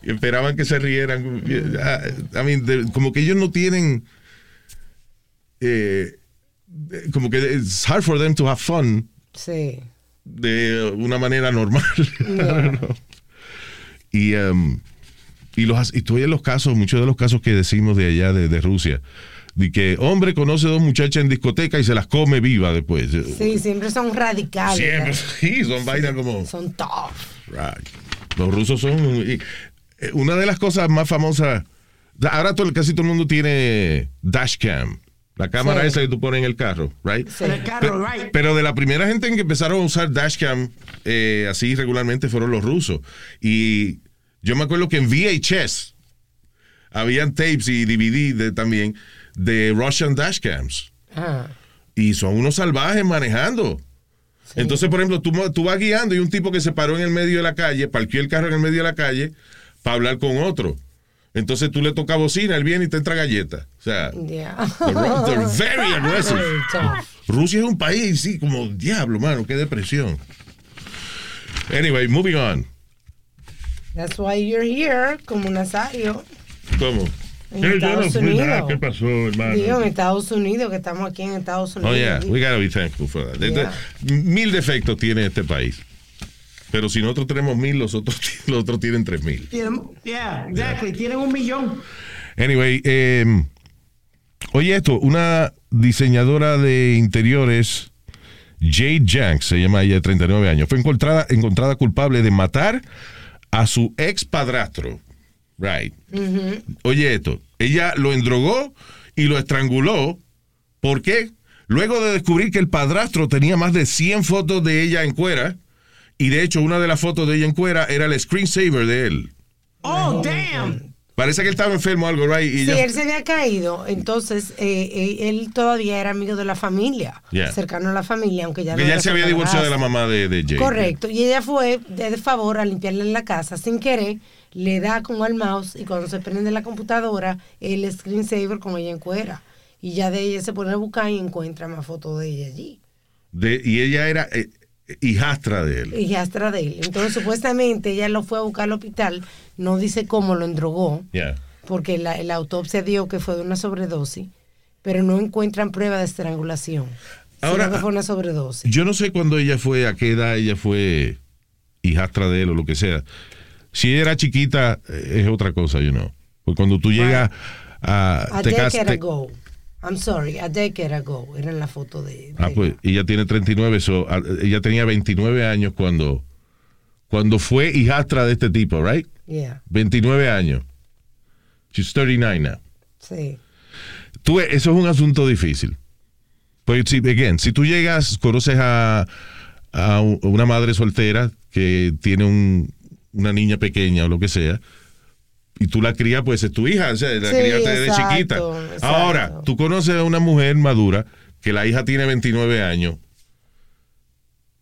Y esperaban que se rieran. I mean, de- como que ellos no tienen. eh, como que it's hard for them to have fun Sí. de una manera normal. Know. y, um, y, los, y tú oyes los casos, muchos de los casos que decimos de allá, de, de Rusia, de que hombre conoce dos muchachas en discoteca y se las come viva después. Sí, siempre son radicales. Siempre, sí, son vainas como... Son tough. Right. Los rusos son. eh, una de las cosas más famosas. Ahora todo, casi todo el mundo tiene dashcam. La cámara Sí. esa que tú pones en el carro, right? Sí. El carro, right. Pero de la primera gente en que empezaron a usar dashcam eh, así regularmente fueron los rusos. Y yo me acuerdo que en VHS habían tapes y DVD de- también de Russian dashcams. Ah. Y son unos salvajes manejando. Entonces, por ejemplo, tú, tú vas guiando y un tipo que se paró en el medio de la calle, parqueó el carro en el medio de la calle para hablar con otro. Entonces tú le tocas bocina, él viene y te entra galleta. O sea, Yeah. they're very aggressive. Rusia es un país, sí, como diablo, mano, qué depresión. Anyway, moving on. That's why you're here, como Nazario, ¿Cómo? en yo no Estados nada. Unidos. ¿Qué pasó, hermano? Digo, en Estados Unidos, que estamos aquí en Estados Unidos. Oh, yeah, we gotta be thankful for that. Yeah. Mil defectos tiene este país. Pero si nosotros tenemos mil, los otros, los otros tienen tres mil. Yeah, exactly. Tienen un millón. Anyway, eh, oye esto, una diseñadora de interiores, Jade Janks, se llama ella de 39 años, fue encontrada, encontrada culpable de matar a su ex padrastro. Right. Oye esto, ella lo endrogó y lo estranguló. ¿Por qué? Luego de descubrir que el padrastro tenía más de 100 fotos de ella en cuera Y de hecho, una de las fotos de ella en cuera era el screensaver de él. Oh, damn. Parece que él estaba enfermo o algo, right? Y Sí, ella- él se había caído, entonces eh, eh, él todavía era amigo de la familia, Yeah. cercano a la familia, aunque ya que no él se había divorciado de la mamá de, de Jay. Correcto, y ella fue de, de favor a limpiarle la casa sin querer, le da como al mouse y cuando se prende la computadora, el screensaver con ella en cuera. Y ya de ella se pone a buscar y encuentra más fotos de ella allí. De- y ella era eh, hijastra de él. Y hasta de él. Entonces, supuestamente, ella lo fue a buscar al hospital, no dice cómo lo endrogó, Yeah. porque la, la autopsia dio que fue de una sobredosis, pero no encuentran prueba de estrangulación. Ahora, sino que fue una sobredosis. Yo no sé cuándo ella fue, a qué edad ella fue hijastra de él o lo que sea. Si ella era chiquita, eh, es otra cosa, you know. Porque cuando tú llegas a... A te decade ago. I'm sorry, a decade ago. Era en la foto de. Ah, de- pues ella tiene 39, so, ah, ella tenía 29 años cuando, cuando fue hijastra de este tipo, right? Yeah, 29 años. She's 39 now. sí. Tú, eso es un asunto difícil. Pues, si, again, si tú llegas, conoces a, a una madre soltera que tiene un- una niña pequeña o lo que sea, y tú la crías, pues es tu hija, o sea, la Sí, criaste desde exacto, chiquita. exacto. Ahora, tú conoces a una mujer madura que la hija tiene 29 años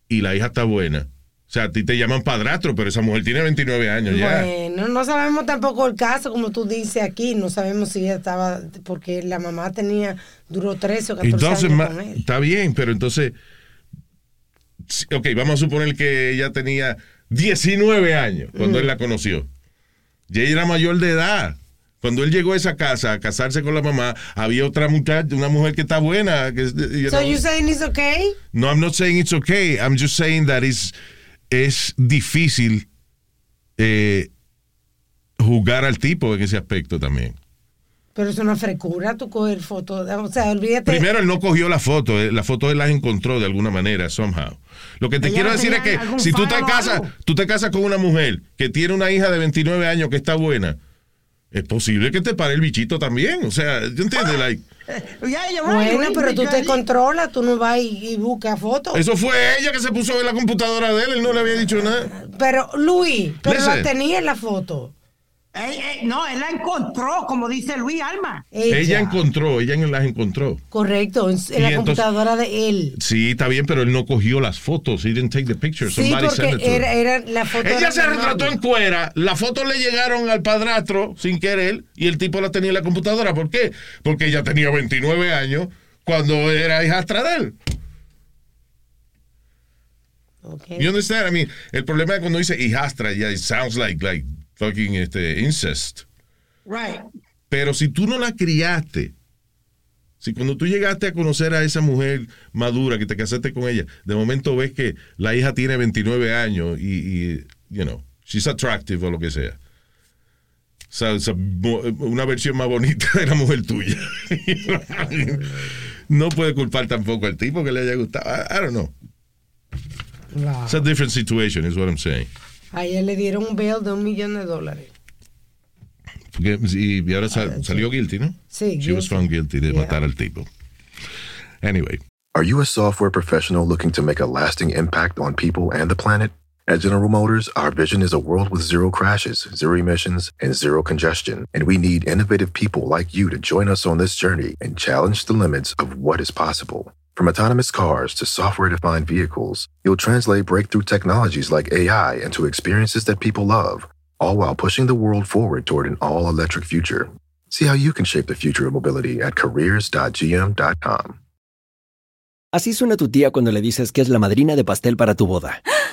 y la hija está buena. O sea, a ti te llaman padrastro, pero esa mujer tiene 29 años ya. Bueno, no sabemos tampoco el caso, como tú dices aquí. No sabemos si ella estaba. Porque la mamá tenía. Duró 13 o 14 Entonces, años ma- con él. está bien, pero entonces, ok, vamos a suponer que ella tenía 19 años cuando Mm. él la conoció. Ella era mayor de edad. Cuando él llegó a esa casa a casarse con la mamá, había otra muchacha, una mujer que está buena. Que, you So know. you saying it's okay? No, I'm not saying it's okay. I'm just saying that it's, es difícil eh, juzgar al tipo en ese aspecto también. Pero es una frecura tú coger fotos. O sea, olvídate. Primero, él no cogió la foto, eh, la foto él las encontró de alguna manera, somehow. Lo que te Ella quiero decir es que si tú te casas, tú te casas con una mujer que tiene una hija de 29 años que está buena, es posible que te pare el bichito también. O sea, ¿yo entiendes? Like, Bueno, pero tú te controlas, tú no vas y, y buscas fotos. eso fue ella que se puso en la computadora de él, él no le había dicho nada. Pero, Luis, pero la tenía en la foto. No, él la encontró, como dice Luis Alma. Ella, encontró, ella las encontró. Correcto, en, la entonces- computadora de él. Sí, está bien, pero él no cogió las fotos. He didn't take the picture. Sí, Somebody porque sent it to him. era, era la foto. Ella se retrató en cuera, las fotos le llegaron al padrastro sin querer y el tipo las tenía en la computadora. ¿Por qué? Porque ella tenía 29 años cuando era hijastra de él. Okay. You understand? I mean, el problema es cuando dice hijastra, ya it sounds like, like fucking este, incest. Right. Pero si tú no la criaste, si cuando tú llegaste a conocer a esa mujer madura, que te casaste con ella, de momento ves que la hija tiene 29 años y, y, you know, she's attractive o lo que sea. O sea, una versión más bonita de la mujer tuya. no puede culpar tampoco al tipo que le haya gustado. I, I don't know. Wow. It's a different situation, is what I'm saying. A ella le dieron un bail de un millón de dólares. Porque, y, y ahora sa- ah, salió guilty, ¿no? Sí, She was found guilty de Yeah. matar al tipo. Anyway. Are you a software professional looking to make a lasting impact on people and the planet? At General Motors, our vision is a world with zero crashes, zero emissions, and zero congestion. And we need innovative people like you to join us on this journey and challenge the limits of what is possible. From autonomous cars to software defined vehicles, you'll translate breakthrough technologies like AI into experiences that people love, all while pushing the world forward toward an all electric future. See how you can shape the future of mobility at careers.gm.com. Así suena tu tía cuando le dices que es la madrina de pastel para tu boda.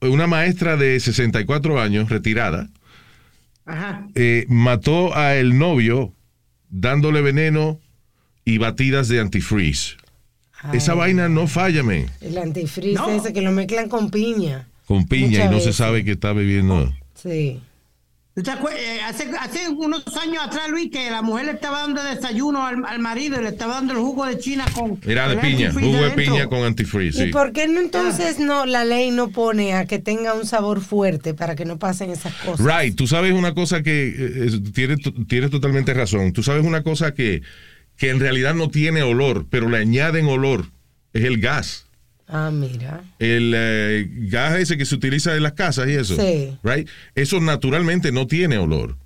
una maestra de 64 años, retirada, Ajá. eh, mató a el novio dándole veneno y batidas de antifreeze. esa vaina no falla, men. El antifreeze No. ese que lo mezclan con piña. Con piña Muchas y no se sabe que está bebiendo. Sí. ¿Tú te acuer- eh, hace, hace unos años atrás, Luis, que la mujer le estaba dando desayuno al, al marido y le estaba dando el jugo de China con. Era de piña, jugo de piña con antifreeze. ¿Y Sí. por qué no entonces no la ley no pone a que tenga un sabor fuerte para que no pasen esas cosas? Right, tú sabes una cosa que eh, es- tienes, tienes totalmente razón. Tú sabes una cosa que, que en realidad no tiene olor, pero le añaden olor. Es el gas. Ah, mira. El eh, gas ese que se utiliza en las casas y eso. Sí. Right? Eso naturalmente no tiene olor.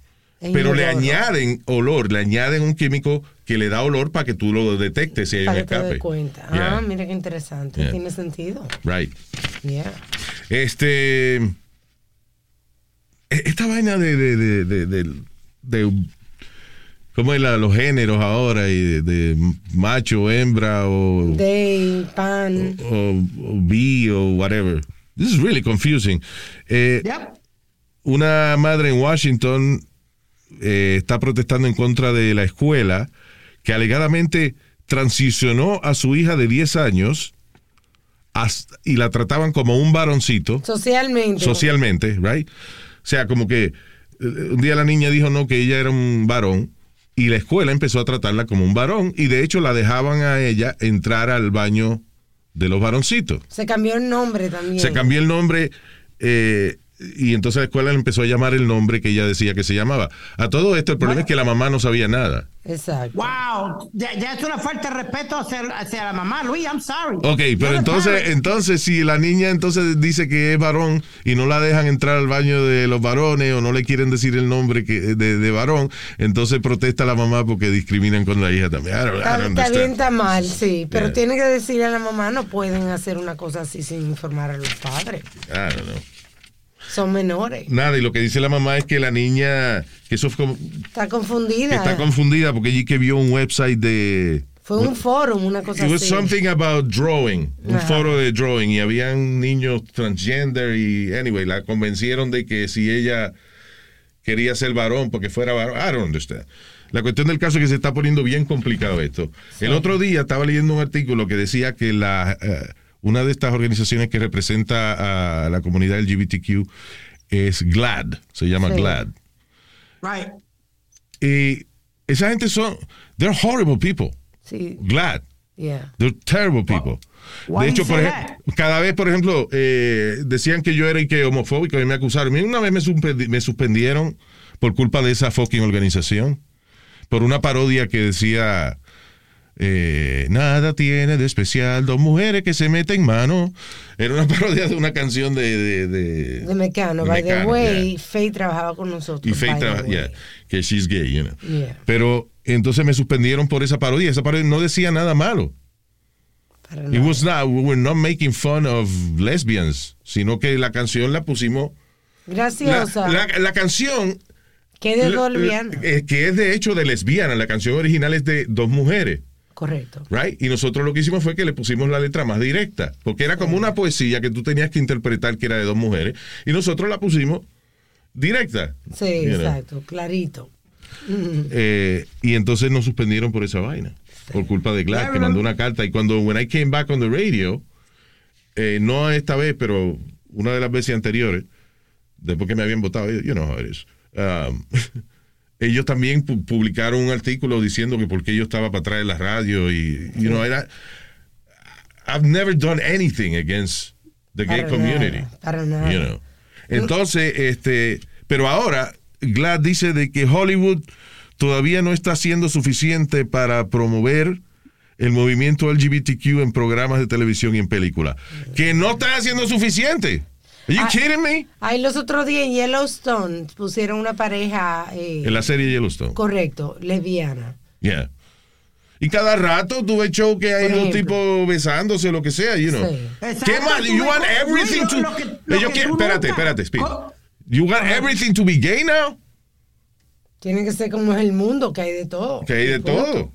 Pero le añaden olor, le añaden un químico que le da olor para que tú lo detectes si hay un que te escape. cuenta. Yeah. Ah, mira qué interesante. Yeah. Tiene sentido. Right. Yeah. Este. e- Esta vaina de, de, de- de- ¿Cómo es la- los géneros ahora? Y de, de macho, hembra o, pan. o, o bi o whatever. This is really confusing. Eh, Yep. una madre en Washington eh, está protestando en contra de la escuela que alegadamente transicionó a su hija de 10 años hasta- y la trataban como un varoncito Socialmente. socialmente, right? O sea, como que eh, un día la niña dijo no que ella era un varón y la escuela empezó a tratarla como un varón y de hecho la dejaban a ella entrar al baño de los varoncitos. Se cambió el nombre también. Se cambió el nombre eh, y entonces la escuela le empezó a llamar el nombre que ella decía que se llamaba. A todo esto el problema es que la mamá no sabía nada. Exacto. Wow, ya, ya es una falta de respeto hacia, hacia la mamá, Luis, I'm sorry. Ok, pero You're entonces, entonces si la niña entonces dice que es varón y no la dejan entrar al baño de los varones o no le quieren decir el nombre que, de, de varón, entonces protesta la mamá porque discriminan con la hija también. Está, bien, está mal, sí. Pero Yeah. tiene que decirle a la mamá, no pueden hacer una cosa así sin informar a los padres. I don't know. Son menores. Nada, y lo que dice la mamá es que la niña, que eso fue como- Está confundida. está confundida porque allí que vio un website de... Fue un foro, una cosa It was así. something about drawing, un Ajá. foro de drawing, y habían niños transgender y, anyway, la convencieron de que si ella quería ser varón porque fuera varón, I don't understand. La cuestión del caso es que se está poniendo bien complicado esto. El otro día estaba leyendo un artículo que decía que la, eh, una de estas organizaciones que representa a la comunidad LGBTQ es GLAD, se llama Sí. GLAD. Right. Y esa gente son, they're horrible people. Sí, GLAD. yeah. They're terrible people. Why de hecho, por ejemplo, cada vez, por ejemplo, eh, decían que yo era y que homofóbico y me acusaron. Una vez me, suspendi- me suspendieron por culpa de esa fucking organización. Por una parodia que decía, eh, nada tiene de especial dos mujeres que se meten mano. Era una parodia de una canción de... de, de- De Mecano. de By the way, yeah. Faye trabajaba con nosotros. Y Faye by the traba- way. yeah, que she's gay, you know. Yeah. Pero entonces me suspendieron por esa parodia. Esa parodia no decía nada malo. Para It nada. was not, we were not making fun of lesbians, sino que la canción la pusimos. Graciosa. la- la canción, que de lesbiana. eh, que es de hecho de lesbiana, la canción original es de dos mujeres, Correcto. right? Y nosotros lo que hicimos fue que le pusimos la letra más directa, porque era como una poesía que tú tenías que interpretar que era de dos mujeres, y nosotros la pusimos directa. Sí, know. exacto. Clarito. Eh, y entonces nos suspendieron por esa vaina, por culpa de Glad, que mandó una carta. Y cuando when I came back on the radio, eh, no esta vez, pero una de las veces anteriores, después que me habían votado, you know how it is, um, ellos también pu- publicaron un artículo diciendo que por qué yo estaba para atrás de la radio y, you know, era, I've never done anything against the gay Para community. nada, para nada. You know. Entonces, este, pero ahora Glad dice de que Hollywood todavía no está haciendo suficiente para promover el movimiento LGBTQ en programas de televisión y en películas. Que no está haciendo suficiente. Are you Ah. kidding me? Ahí los otros días en Yellowstone pusieron una pareja. eh, En la serie Yellowstone. Correcto, lesbiana. Yeah. Y cada rato tú ves show que hay un tipo besándose, lo que sea, you know. Sí. ¿Qué más? You want everything to... lo que- lo Ellos que quieren- tú espérate, espérate. Co- You want everything to be gay now? Tiene que ser como es el mundo, que hay de todo. Que hay de todo.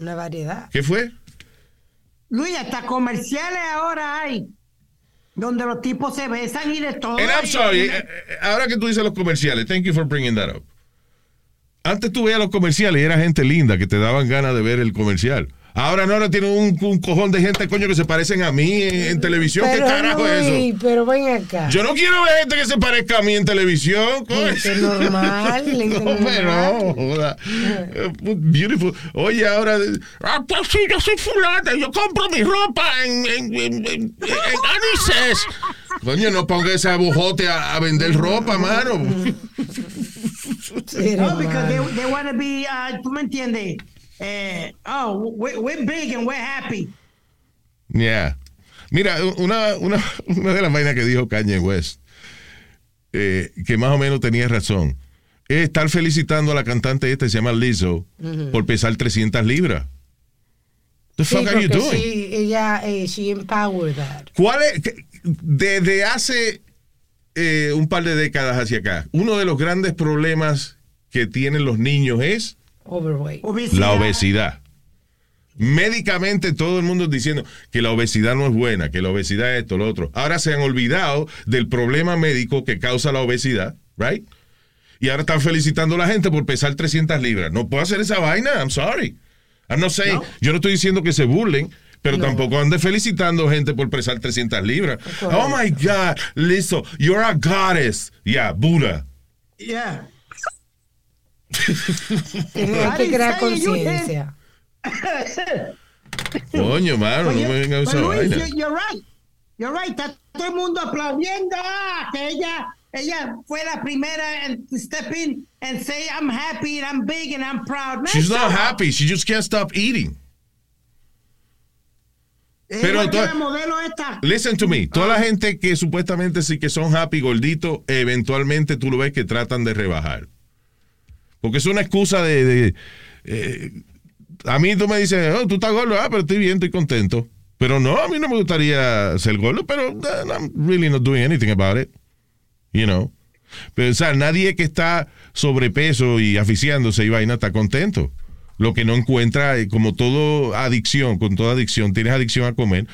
Una variedad. ¿Qué fue? Luis, hasta comerciales ahora hay. Donde los tipos se besan y de todo. And I'm sorry, eh, eh, ahora que tú dices los comerciales, thank you for bringing that up. Antes tú veías los comerciales y era gente linda que te daban ganas de ver el comercial. Ahora no, ahora tiene un, un cojón de gente, coño, que se parecen a mí en, en televisión. ¿Qué Pero carajo es eso? Pero ven acá. Yo no quiero ver gente que se parezca a mí en televisión. coño. Gente normal, gente No, pero normal. no, joda. Eh, Beautiful. Oye, ahora. Ah, pues sí, yo soy fulana. Yo compro mi ropa en, en, en, en, en Anises. Coño, no ponga ese abujote a, a vender ropa, mano. Sí, No, because they, they want to be, uh, tú me entiendes. Eh, oh, we're, we're big and we're happy. Yeah. Mira, una, una, una de las vainas que dijo Kanye West, eh, que más o menos tenía razón, es estar felicitando a la cantante esta, que se llama Lizzo, por pesar 300 libras. The Sí, fuck are you doing? she- ella, eh, she empowered that. ¿Cuál es? Desde hace eh, un par de décadas hacia acá, uno de los grandes problemas que tienen los niños es Overweight. la obesidad. Médicamente todo el mundo es diciendo que la obesidad no es buena, que la obesidad es esto, lo otro. Ahora se han olvidado del problema médico que causa la obesidad, right? Y ahora están felicitando a la gente por pesar 300 libras. No puedo hacer esa vaina, I'm sorry. I'm not saying- yo no estoy diciendo que se burlen, pero tampoco ande felicitando gente por pesar 300 libras. Oh my God, listo, you're a goddess. Yeah, Buddha. Yeah. Tiene I que crear conciencia. Coño, mano, no me vengan a esa Luis, vaina. you- you're right. You're right. Está todo el mundo aplaudiendo ah, que ella, ella fue la primera en step in and say I'm happy and I'm big and I'm proud. Man, She's not happy, she just can't stop eating. Pero esta. Listen to me, toda la gente que supuestamente sí que son happy, gorditos, eventualmente tú lo ves que tratan de rebajar. Porque es una excusa de... de, eh, a mí tú me dices, oh, tú estás gordo, ah, pero estoy bien, estoy contento. Pero no, a mí no me gustaría ser gordo, pero uh, I'm really not doing anything about it. You know. Pero, o sea, nadie que está sobrepeso y aficiándose y vaina está contento. Lo que no encuentra, eh, como todo adicción, con toda adicción, tienes adicción a comer,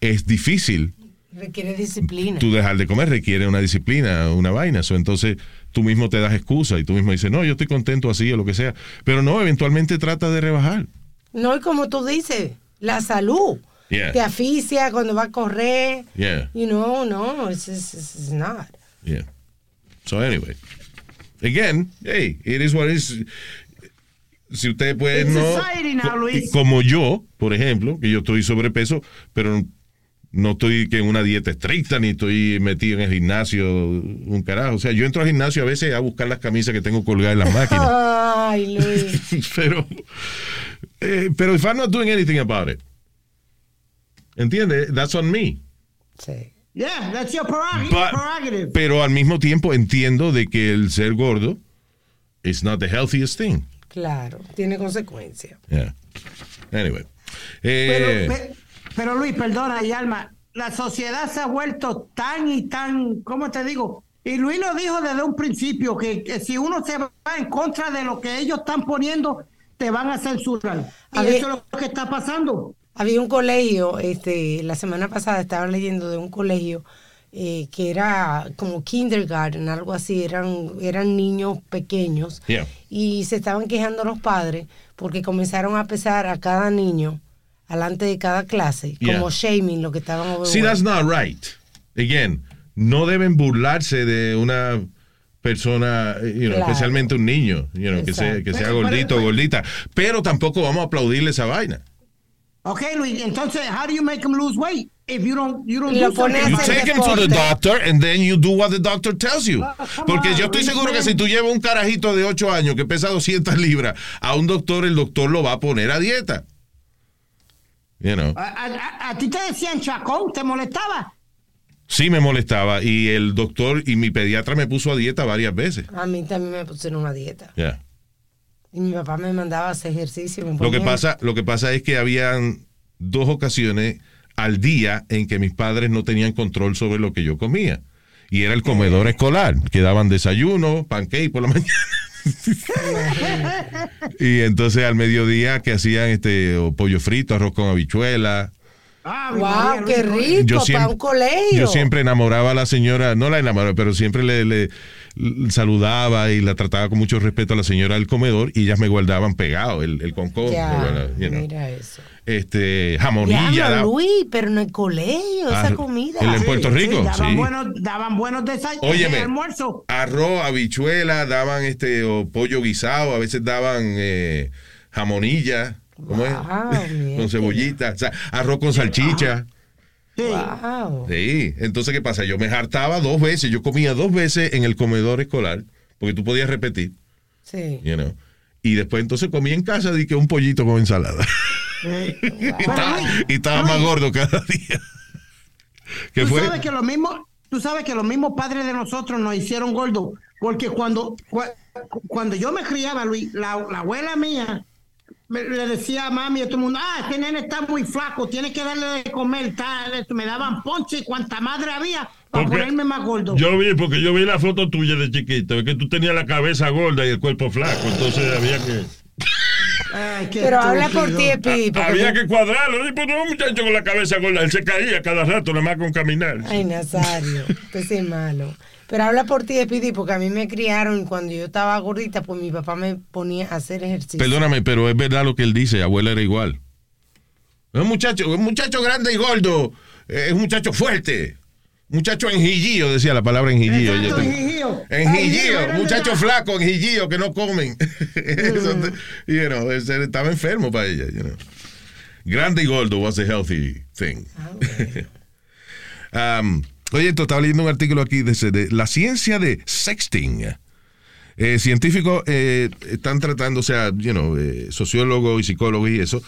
es difícil Requiere disciplina. tú dejar de comer, requiere una disciplina, una vaina. So, entonces tú mismo te das excusa y tú mismo dices, no, yo estoy contento así o lo que sea. Pero no, eventualmente trata de rebajar. No, y como tú dices, la salud. Yeah. Te aficia cuando va a correr. Yeah. You know, no, it's, it's, it's not. Yeah. So anyway, again, hey, it is what it is. Si usted puede It's no, society now, como yo, por ejemplo, que yo estoy sobrepeso, pero no estoy que en una dieta estricta ni estoy metido en el gimnasio, un carajo. O sea, yo entro al gimnasio a veces a buscar las camisas que tengo colgadas en las máquinas. Ay, Luis. pero, eh, pero if I'm not doing anything about it, ¿entiendes? That's on me. Sí. Yeah, that's your prerog- But- prerogative. Pero al mismo tiempo entiendo de que el ser gordo is not the healthiest thing. Claro, tiene consecuencias. Yeah. Anyway. Pero, Eh, pe- pero Luis, perdona, y Alma, la sociedad se ha vuelto tan y tan, ¿cómo te digo? Y Luis lo dijo desde un principio, que, que si uno se va en contra de lo que ellos están poniendo, te van a censurar. Y A ver. eso es lo que está pasando. Había un colegio, este, la semana pasada estaba leyendo de un colegio eh, que era como kindergarten, algo así, eran, eran niños pequeños yeah. y se estaban quejando los padres porque comenzaron a pesar a cada niño alante de cada clase, Yeah. como shaming lo que estaban See, that's not right. Again, no deben burlarse de una persona, you know, Claro. especialmente un niño, you know, que sea, que sea gordito o gordita. Pero tampoco vamos a aplaudirle esa vaina. Ok, Luis, entonces, how do you make them lose weight if you don't, you don't Lo do pone something a You take him to the doctor and then you do what the doctor tells you. Ah, Porque on, yo estoy seguro que si tú llevas un carajito de 8 años que pesa 200 libras a un doctor, el doctor lo va a poner a dieta. You know. A, a- a- ti te decían chacón, ¿te molestaba? Sí me molestaba y el doctor y mi pediatra me puso a dieta varias veces. A mí también me pusieron una dieta. Yeah. Y mi papá me mandaba a hacer ejercicio. me Lo que pasa, lo que pasa es que habían dos ocasiones al día en que mis padres no tenían control sobre lo que yo comía. Y era el comedor escolar, que daban desayuno, pancake por la mañana. y entonces al mediodía que hacían este o pollo frito, arroz con habichuela, Ah, Wow, María qué rico, Yo para siempre- un colegio. Yo siempre enamoraba a la señora, no la enamoraba, pero siempre le saludaba y la trataba con mucho respeto a la señora del comedor y ellas me guardaban pegado el, el concón. Ya, you know. mira eso. Este, jamonilla. Diablo, da- Luis, pero en el colegio, Ah, esa comida. en Puerto Rico, daban sí. buenos, daban buenos desayunos. Óyeme. almuerzo. arroz, habichuela, daban este o pollo guisado, a veces daban eh, jamonilla, ¿cómo es? Con cebollita, o sea, arroz con salchicha. Sí. Wow. Sí, entonces ¿qué pasa? Yo me hartaba dos veces, yo comía dos veces en el comedor escolar, porque tú podías repetir, Sí. you know. Y después entonces comí en casa di que un pollito con ensalada. y estaba, y estaba más gordo cada día. ¿Qué Tú fue? sabes que los mismos, tú sabes que los mismos padres de nosotros nos hicieron gordos, porque cuando, cua- cuando yo me criaba, Luis, la, la abuela mía me- le decía a mami y a todo el mundo, ah, este nene está muy flaco, tiene que darle de comer, está- me daban ponche y cuanta madre había para Porque ponerme más gordo. Yo vi, porque yo vi la foto tuya de chiquito, que tú tenías la cabeza gorda y el cuerpo flaco, entonces había que... Ay, Pero habla por ti. Epi. Había tú- que cuadrarlo. Y pues no, un muchacho con la cabeza gorda, él se caía cada rato, nada más con caminar. Ay, Nazario, sí es malo. Pero habla por ti, Epidi, porque a mí me criaron y cuando yo estaba gordita, pues mi papá me ponía a hacer ejercicio. Perdóname, pero es verdad lo que él dice, abuela era igual. Es un muchacho, un muchacho grande y gordo, es un muchacho fuerte. Muchacho enjillío, decía la palabra enjillío. Exacto, enjillío. Enjillío, Ay, muchacho flaco, enjillío, que no comen. Eso te- you know, estaba enfermo para ella. you know. Grande y gordo was a healthy thing. Um, oye, esto estaba leyendo un artículo aquí de, de la ciencia de sexting. Eh, científicos eh, están tratando, o sea, you know, eh, sociólogos y psicólogos y eso,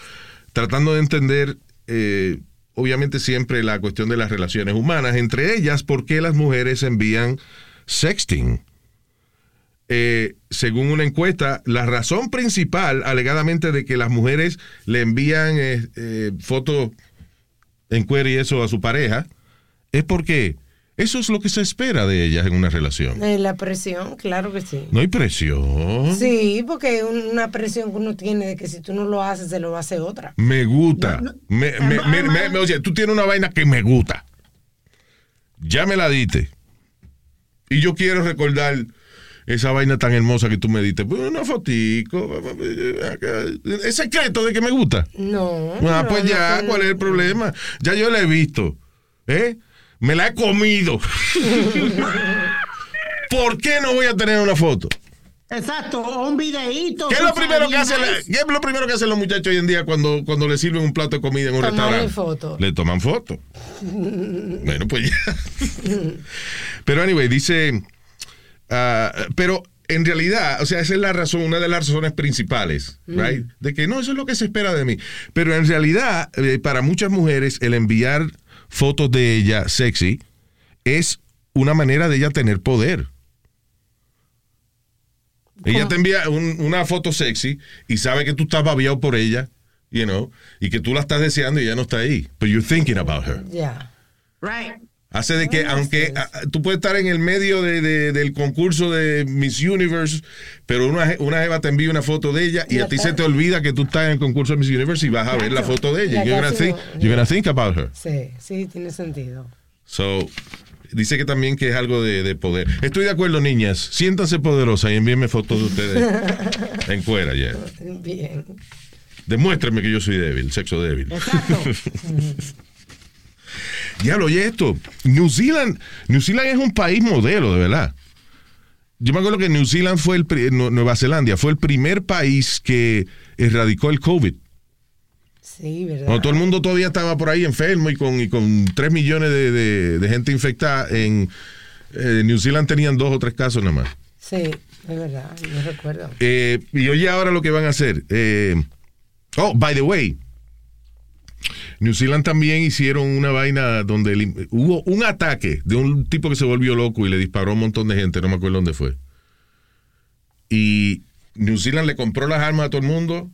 tratando de entender, obviamente siempre la cuestión de las relaciones humanas, entre ellas, por qué las mujeres envían sexting. Según una encuesta, la razón principal, alegadamente, de que las mujeres le envían fotos en cuero y eso a su pareja, es porque eso es lo que se espera de ellas en una relación. Eh, la presión, claro que sí. No hay presión. Sí, porque una presión que uno tiene de que si tú no lo haces, se lo hace otra. Me gusta. Me- me- me- me- me- oye, tú tienes una vaina que me gusta. Ya me la diste. Y yo quiero recordar esa vaina tan hermosa que tú me diste. Pues una fotico. Es secreto de que me gusta. No. Ah, pues no ya, ¿cuál es el problema? Ya yo la he visto. ¿Eh? Me la he comido. ¿Por qué no voy a tener una foto? Exacto, o un videíto. ¿Qué es lo primero que hacen, nice. qué es lo primero que hacen los muchachos hoy en día cuando, cuando le sirven un plato de comida en un Tomarle restaurante? foto. Le toman foto. Bueno, pues ya. Pero anyway, dice, ah, pero en realidad, o sea, esa es la razón, una de las razones principales, right? De que no, eso es lo que se espera de mí. Pero en realidad, eh, para muchas mujeres, el enviar fotos de ella sexy es una manera de ella tener poder. Ella te envía un- una foto sexy y sabe que tú estás babiado por ella, you know, y que tú la estás deseando y ella no está ahí. But you're thinking about her. Ya. Right. Hace de que, aunque a- a- tú puedes estar en el medio de- de- del concurso de Miss Universe, pero una, una jeva te envía una foto de ella y a ti se te olvida que tú estás en el concurso de Miss Universe y vas a ver la foto de ella. You're gonna, think, you're gonna think about her. Sí, sí, tiene sentido. So, dice que también que es algo de, de poder. Estoy de acuerdo, niñas. Siéntanse poderosas y envíenme fotos de ustedes en cuera ya. Bien. Demuéstrenme que yo soy débil, sexo débil. Diablo, oye esto. New Zealand, New Zealand es un país modelo, de verdad. Yo me acuerdo que New Zealand fue el, Nueva Zelanda fue el primer país que erradicó el COVID. Sí, ¿verdad? Cuando todo el mundo todavía estaba por ahí enfermo y con, y con 3 millones de, de- de gente infectada, en eh, New Zealand tenían dos o tres casos nada más. Sí, es verdad, yo recuerdo. Eh, y oye ahora lo que van a hacer. Eh, oh, by the way, New Zealand también hicieron una vaina donde hubo un ataque de un tipo que se volvió loco y le disparó a un montón de gente, no me acuerdo dónde fue. Y New Zealand le compró las armas a todo el mundo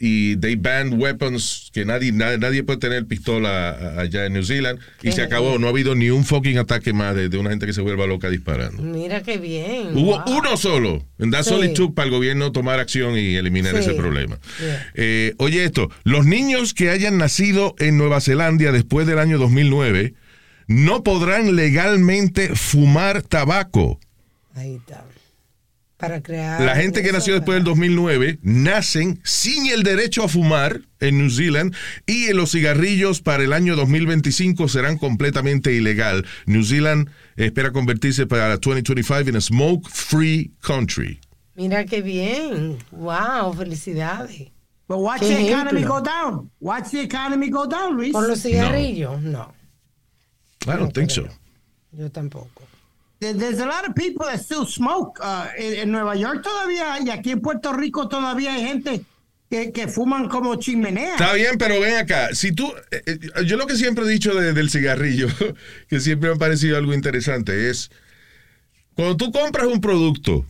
y they banned weapons, que nadie, nadie, nadie puede tener pistola allá en New Zealand. Y se acabó. No ha habido ni un fucking ataque más de, de una gente que se vuelva loca disparando. Mira qué bien. Hubo wow. uno solo. And that's Sí. para el gobierno tomar acción y eliminar Sí. ese problema. Yeah. Eh, oye esto, los niños que hayan nacido en Nueva Zelanda después del año 2009 no podrán legalmente fumar tabaco. Ahí está. Para crear. La gente que nació después del 2009 nacen sin el derecho a fumar en New Zealand y los cigarrillos para el año 2025 serán completamente ilegal. New Zealand espera convertirse para 2025 en a smoke-free country. Mira qué bien. Wow, felicidades. But watch the economy go down. Watch the economy go down, Luis. Con los cigarrillos, no. I don't think so. Yo tampoco. There- There's a lot of people that still smoke. Uh, en, en Nueva York todavía y aquí en Puerto Rico todavía hay gente que, que fuman como chimenea. Está bien, pero ven acá. Si tú, eh, eh, yo lo que siempre he dicho de- del cigarrillo, que siempre me ha parecido algo interesante, es cuando tú compras un producto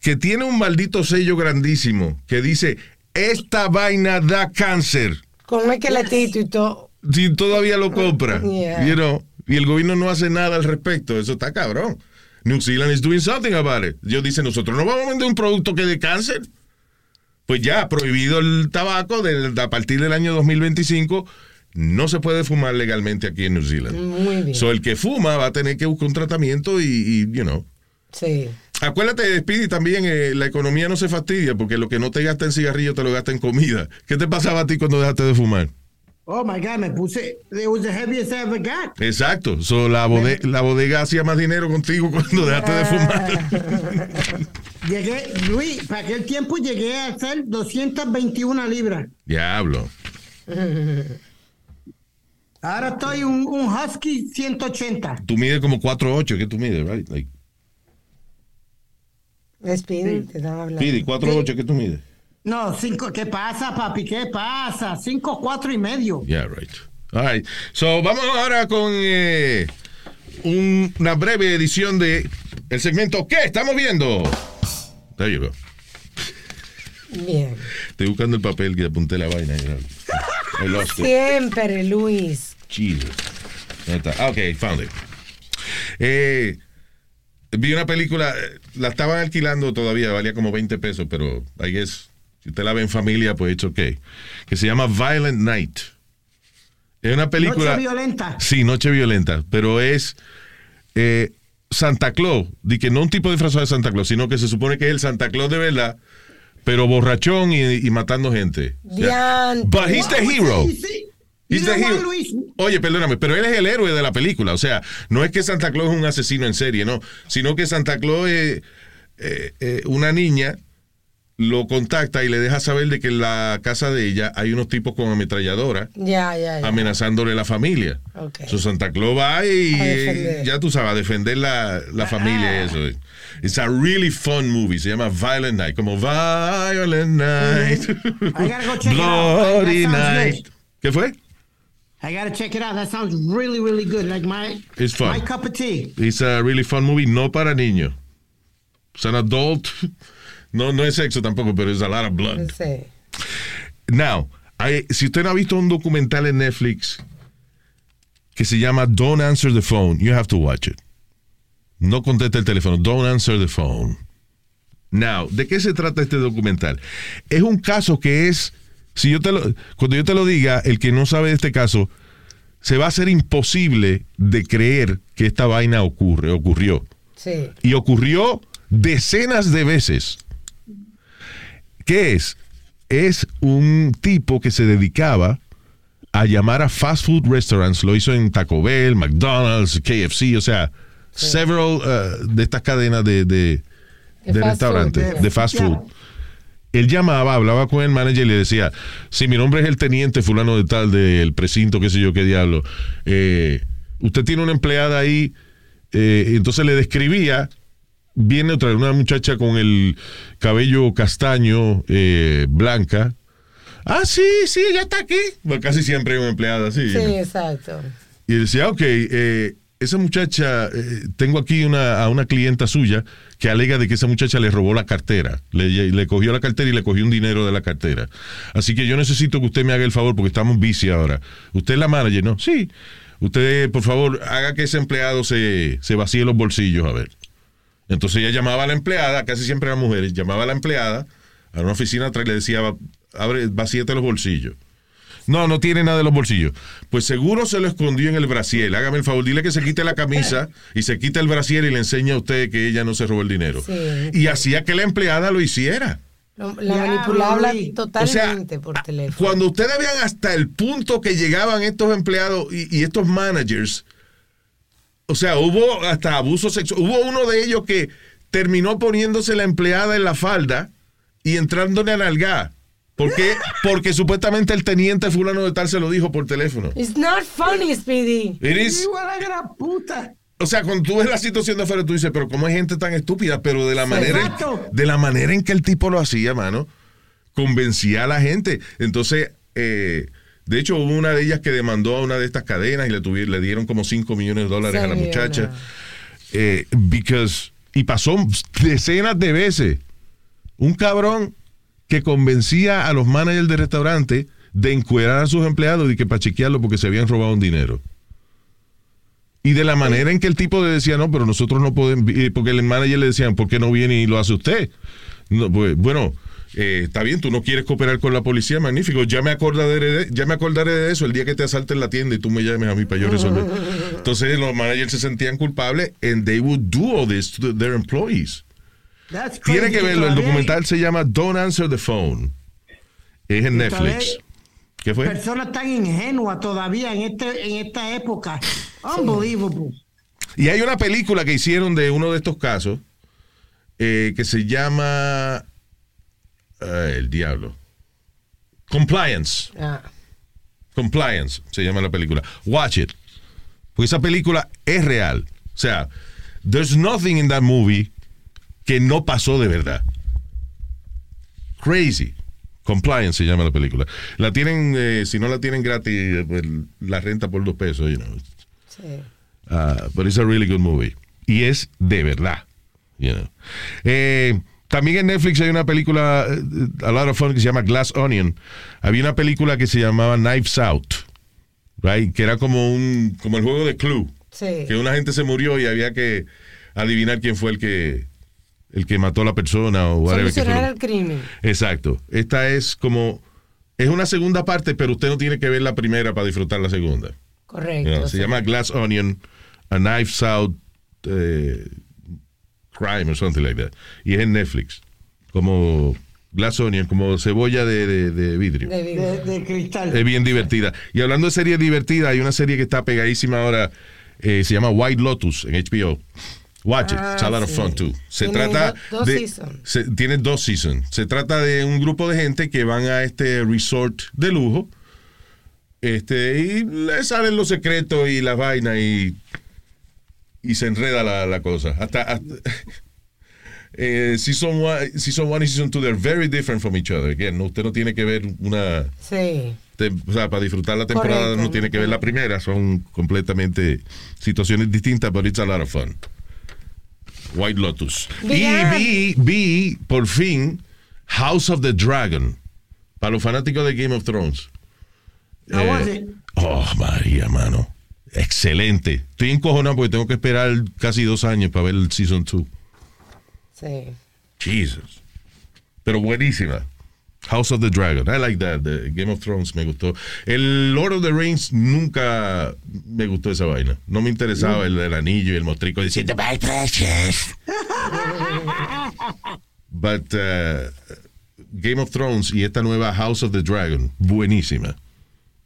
que tiene un maldito sello grandísimo que dice esta vaina da cáncer, Con el esqueletito y todo. si todavía lo compras, Yeah. you know, y el gobierno no hace nada al respecto, eso está cabrón. New Zealand is doing something about it. Ellos dicen, nosotros no vamos a vender un producto que dé cáncer. Pues ya, prohibido el tabaco de- a partir del año 2025, no se puede fumar legalmente aquí en New Zealand. Muy bien. So, el que fuma va a tener que buscar un tratamiento y, y, you know. Sí. Acuérdate, Speedy, también eh, la economía no se fastidia porque lo que no te gasta en cigarrillo te lo gasta en comida. ¿Qué te pasaba a ti cuando dejaste de fumar? Oh my God, me puse. It was the heaviest I ever got. Exacto. So, la, bode- la bodega hacía más dinero contigo cuando dejaste de fumar. Llegué, Luis, para aquel tiempo llegué a hacer 221 libras. Diablo. Ahora estoy un, un Husky 180. Tú mides como 4'8", ¿qué tú mides, right? Like, Speedy, te están hablando. Speedy, 4'8", ¿qué tú mides? No, cinco. ¿Qué pasa, papi? ¿Qué pasa? Cinco, cuatro y medio. Yeah, right. All right. So, vamos ahora con eh, un- una breve edición de el segmento ¿Qué estamos viendo? There you go. Bien. Estoy buscando el papel que apunté la vaina. Siempre, Luis. Jesus. Ahí Ok, found it. Eh, vi una película, eh, la estaban alquilando todavía, valía como 20 pesos, pero I guess, si usted la ve en familia, pues it's okay. Que se llama Violent Night. Es una película. Noche violenta. Sí, Noche Violenta, pero es eh, Santa Claus, di que no un tipo disfrazado de Santa Claus, sino que se supone que es el Santa Claus de verdad, pero borrachón y, y matando gente. O sea, Diantre. But he's the hero. He's the hero. Oye, perdóname, pero él es el héroe de la película. O sea, no es que Santa Claus es un asesino en serie, no. Sino que Santa Claus es eh, eh, una niña, lo contacta y le deja saber de que en la casa de ella hay unos tipos con ametralladora Ya, ya, ya. amenazándole a la familia. Ok. So Santa Claus va y ya tú sabes, a defender la, la familia y eso. It's a really fun movie. Se llama Violent Night. Como Violent Night. I gotta go check it out. Bloody Night. good. ¿Qué fue? I gotta check it out. That sounds really, really good. Like my, It's fun. my cup of tea. It's a really fun movie, no para niños. Es un adult. No, no es sexo tampoco, pero es a lot of blood. Sí. Now, hay- si usted no ha visto un documental en Netflix que se llama Don't Answer the Phone, you have to watch it. No conteste el teléfono. Don't answer the phone. Now, ¿de qué se trata este documental? Es un caso que es, si yo te lo, cuando yo te lo diga, el que no sabe de este caso, se va a hacer imposible de creer que esta vaina ocurre, ocurrió. Sí. Y ocurrió decenas de veces. ¿Qué es? Es un tipo que se dedicaba a llamar a fast food restaurants. Lo hizo en Taco Bell, McDonald's, KFC, o sea, several uh, de estas cadenas de, de, restaurantes, food, de fast Yeah. food. Él llamaba, hablaba con el manager y le decía, si mi nombre es el teniente fulano de tal del precinto, qué sé yo, qué diablo, eh, usted tiene una empleada ahí, eh, entonces le describía, viene otra una muchacha con el cabello castaño, eh, blanca. Ah, sí, sí, ella está aquí. Bueno, casi siempre hay una empleada así. Sí, exacto. Y decía, ok, eh, esa muchacha, eh, tengo aquí una, a una clienta suya que alega de que esa muchacha le robó la cartera. Le, le cogió la cartera y le cogió un dinero de la cartera. Así que yo necesito que usted me haga el favor porque estamos busy ahora. ¿Usted es la manager? No. Sí. Usted, por favor, haga que ese empleado se, se vacíe los bolsillos, a ver. Entonces ella llamaba a la empleada, casi siempre eran mujeres, llamaba a la empleada a una oficina atrás y le decía, abre, vacíete los bolsillos. No, no tiene nada de los bolsillos. Pues seguro se lo escondió en el brasier. Hágame el favor, dile que se quite la camisa y se quite el brasier y le enseña a usted que ella no se robó el dinero. Sí. Y hacía que la empleada lo hiciera. Lo- La manipulaba totalmente por teléfono. Cuando ustedes vean hasta el punto que llegaban estos empleados y, y estos managers, o sea, hubo hasta abuso sexual. Hubo uno de ellos que terminó poniéndose la empleada en la falda y entrándole a nalgar. ¿Por qué? Porque supuestamente el teniente fulano de tal se lo dijo por teléfono. It's not funny, Speedy. It is- Igual a gran puta. o sea, cuando tú ves la situación de afuera, tú dices, pero ¿cómo hay gente tan estúpida? Pero de la manera, en, Exacto. de la manera en que el tipo lo hacía, mano, convencía a la gente. Entonces, eh, de hecho, hubo una de ellas que demandó a una de estas cadenas y le, tuvi- le dieron como 5 millones de dólares a la muchacha. Eh, because, y pasó decenas de veces. Un cabrón que convencía a los managers de restaurante de encuerar a sus empleados y que para chequearlo porque se habían robado un dinero. Y de la manera en que el tipo le decía, no, pero nosotros no podemos, eh, porque el manager le decían, ¿por qué no viene y lo hace usted? No, pues, bueno, eh, está bien, tú no quieres cooperar con la policía, magnífico. Ya me acordaré de, ya me acordaré de eso el día que te asalten la tienda y tú me llames a mí para yo resolver. Entonces los managers se sentían culpables and they would do all this to their employees. That's Tiene que verlo, el documental se llama Don't Answer the Phone. Es en Netflix. ¿Qué fue? Personas tan ingenuas todavía en, este, en esta época. Unbelievable. Y hay una película que hicieron de uno de estos casos eh, que se llama ah, El Diablo. Compliance. Ah, Compliance se llama la película. Watch it. Porque esa película es real. O sea, there's nothing in that movie que no pasó de verdad. Crazy. Compliance se llama la película. La tienen, eh, si no la tienen gratis, eh, pues, la renta por dos pesos, you know. sí. Uh, but it's a really good movie. Y es de verdad. You know. Eh, también en Netflix hay una película, eh, a lot of fun, que se llama Glass Onion. Había una película que se llamaba Knives Out, right? que era como un como el juego de Clue. Sí. Que una gente se murió y había que adivinar quién fue el que el que mató a la persona o whatever. Solucionar el crimen. Exacto. Esta es como es una segunda parte, pero usted no tiene que ver la primera para disfrutar la segunda. Correcto. Se sí. llama Glass Onion, a Knives Out eh, Crime or something like that. Y es en Netflix. Como Glass Onion, como cebolla de, de- de vidrio. De vida. De, de cristal. Es bien divertida. Y hablando de series divertidas, hay una serie que está pegadísima ahora, eh, se llama White Lotus en HBO. Watch it, it's a lot of Ah, fun too. Se Tiene trata do- dos de se- tiene dos seasons. Se trata de un grupo de gente que van a este resort de lujo. Este, y le salen los secretos y las vainas y, y se enreda la, la cosa. Hasta, hasta- eh, season one, season one y season two, they're very different from each other. Again, usted no tiene que ver una Sí. te- o sea, para disfrutar la temporada Correcto. no tiene que ver la primera, son completamente situaciones distintas, pero it's a lot of fun. White Lotus. Vean. Y vi, vi, por fin, House of the Dragon, para los fanáticos de Game of Thrones. How Eh, was it? Oh, María, mano. Excelente. Estoy encojonado porque tengo que esperar casi dos años para ver el Season 2. Sí. Jesus. Pero buenísima. House of the Dragon. I like that. The Game of Thrones me gustó. El Lord of the Rings nunca me gustó esa vaina. No me interesaba el, el anillo y el mostrico diciendo My precious. But uh, Game of Thrones y esta nueva House of the Dragon, buenísima.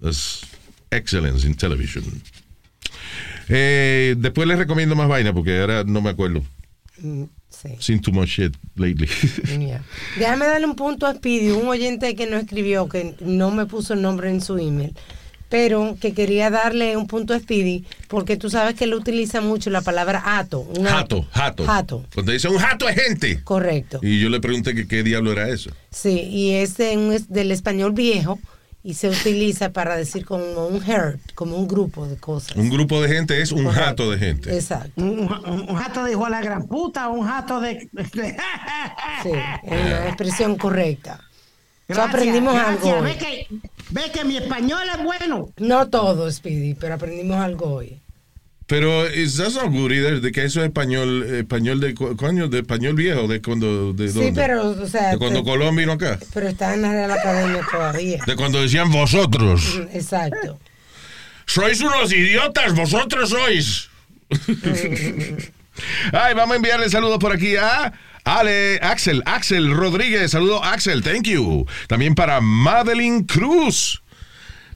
That's excellence in television. Eh, después les recomiendo más vaina porque ahora no me acuerdo. Mm, Sí. Seen too much shit lately. Yeah. Déjame darle un punto a Speedy, un oyente que no escribió, que no me puso el nombre en su email, pero que quería darle un punto a Speedy, porque tú sabes que él utiliza mucho la palabra hato. un Jato, jato. Jato. Cuando dice un jato es gente. Correcto. Y yo le pregunté que qué diablo era eso. Sí, y es, de un- es del español viejo y se utiliza para decir como un herd, como un grupo de cosas. Un grupo de gente es un Correcto. jato de gente. Exacto. Un, un- un jato de hijo a la gran puta, un jato de. Sí, es una expresión correcta. So, Gracias, aprendimos gracias. algo Ve hoy. que, ve que mi español es bueno. No todo, Speedy, pero aprendimos algo hoy. Pero is that's not good either, de que eso es español, español de coño, de español viejo, de cuando, de Sí, dónde? pero, o sea, de cuando Colón vino acá, pero está en la Real Academia todavía. de cuando decían vosotros. Exacto. Sois unos idiotas, vosotros sois. Ay, vamos a enviarle saludos por aquí a Ale, Axel, Axel Rodríguez, saludo Axel, thank you. También para Madeline Cruz.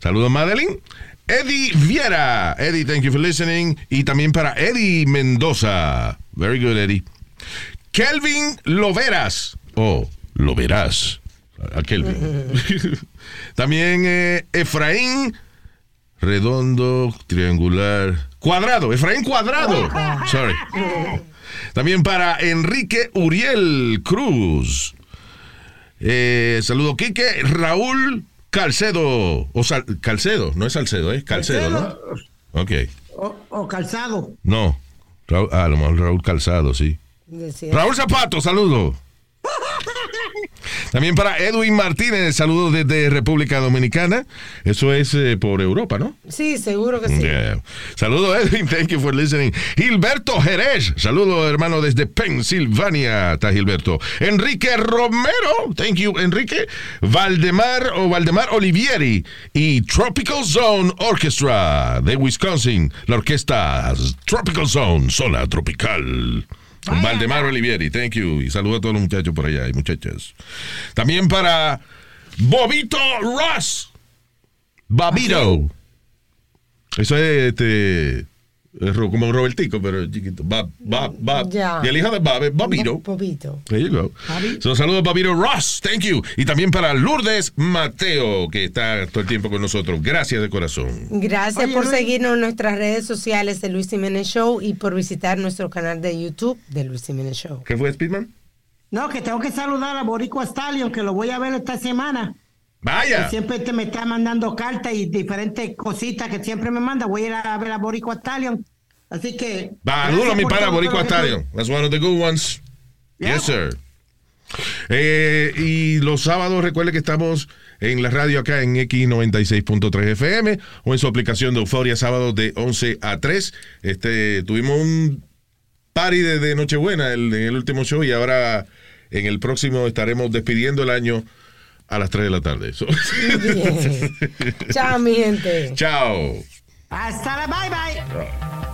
Saludos Madeline. Eddie Viera, Eddie, thank you for listening. Y también para Eddie Mendoza. Very good, Eddie. Kelvin Loveras. Oh, lo verás. A Kelvin. también eh, Efraín redondo, triangular, cuadrado, Efraín Cuadrado. Sorry. También para Enrique Uriel Cruz. Eh, saludo, Quique. Raúl Calcedo. O Sal- Calcedo, no es Salcedo, es Calcedo, ¿no? Ok. O, o calzado. No. Raúl, ah, a lo mejor Raúl Calzado, sí. Decía. Raúl Zapato, saludo. También para Edwin Martínez, saludos desde República Dominicana. Eso es eh, por Europa, ¿no? Sí, seguro que sí. Yeah. Saludos, Edwin. Thank you for listening. Gilberto Jerez. Saludos, hermano, desde Pensilvania. Está Gilberto. Enrique Romero. Thank you, Enrique. Valdemar o Valdemar Olivieri. Y Tropical Zone Orchestra de Wisconsin. La orquesta Tropical Zone, zona tropical. Valdemar Olivieri. Thank you. Y saludos a todos los muchachos por allá y muchachas. También para Bobito Ross. Babito. Eso es este. Como Robertico, pero chiquito. Bab, Bab, Bab. Ya. Y el hijo de Bab es. There you go. So, saludos Babito Ross. Thank you. Y también para Lourdes Mateo, que está todo el tiempo con nosotros. Gracias de corazón. Gracias Oye, por Luis. seguirnos en nuestras redes sociales de Luis Jiménez Show y por visitar nuestro canal de YouTube de Luis Jiménez Show. ¿Qué fue, Speedman? No, que tengo que saludar a Boricua Stallion, que lo voy a ver esta semana. Vaya. Que siempre te me está mandando cartas y diferentes cositas que siempre me manda. Voy a ir a ver a Boricua Stallion. Así que. Gracias mi pana Boricua Stadium. That's one of the good ones. Yeah. Yes, sir. Eh, y los sábados, recuerde que estamos en la radio acá en X96.3 FM o en su aplicación de Euforia, sábados de 11 a 3. Este, tuvimos un party de, de Nochebuena el- en el último show y ahora en el próximo estaremos despidiendo el año a las 3 de la tarde. So- Bien. Chao, mi gente. Chao. Hasta la bye bye.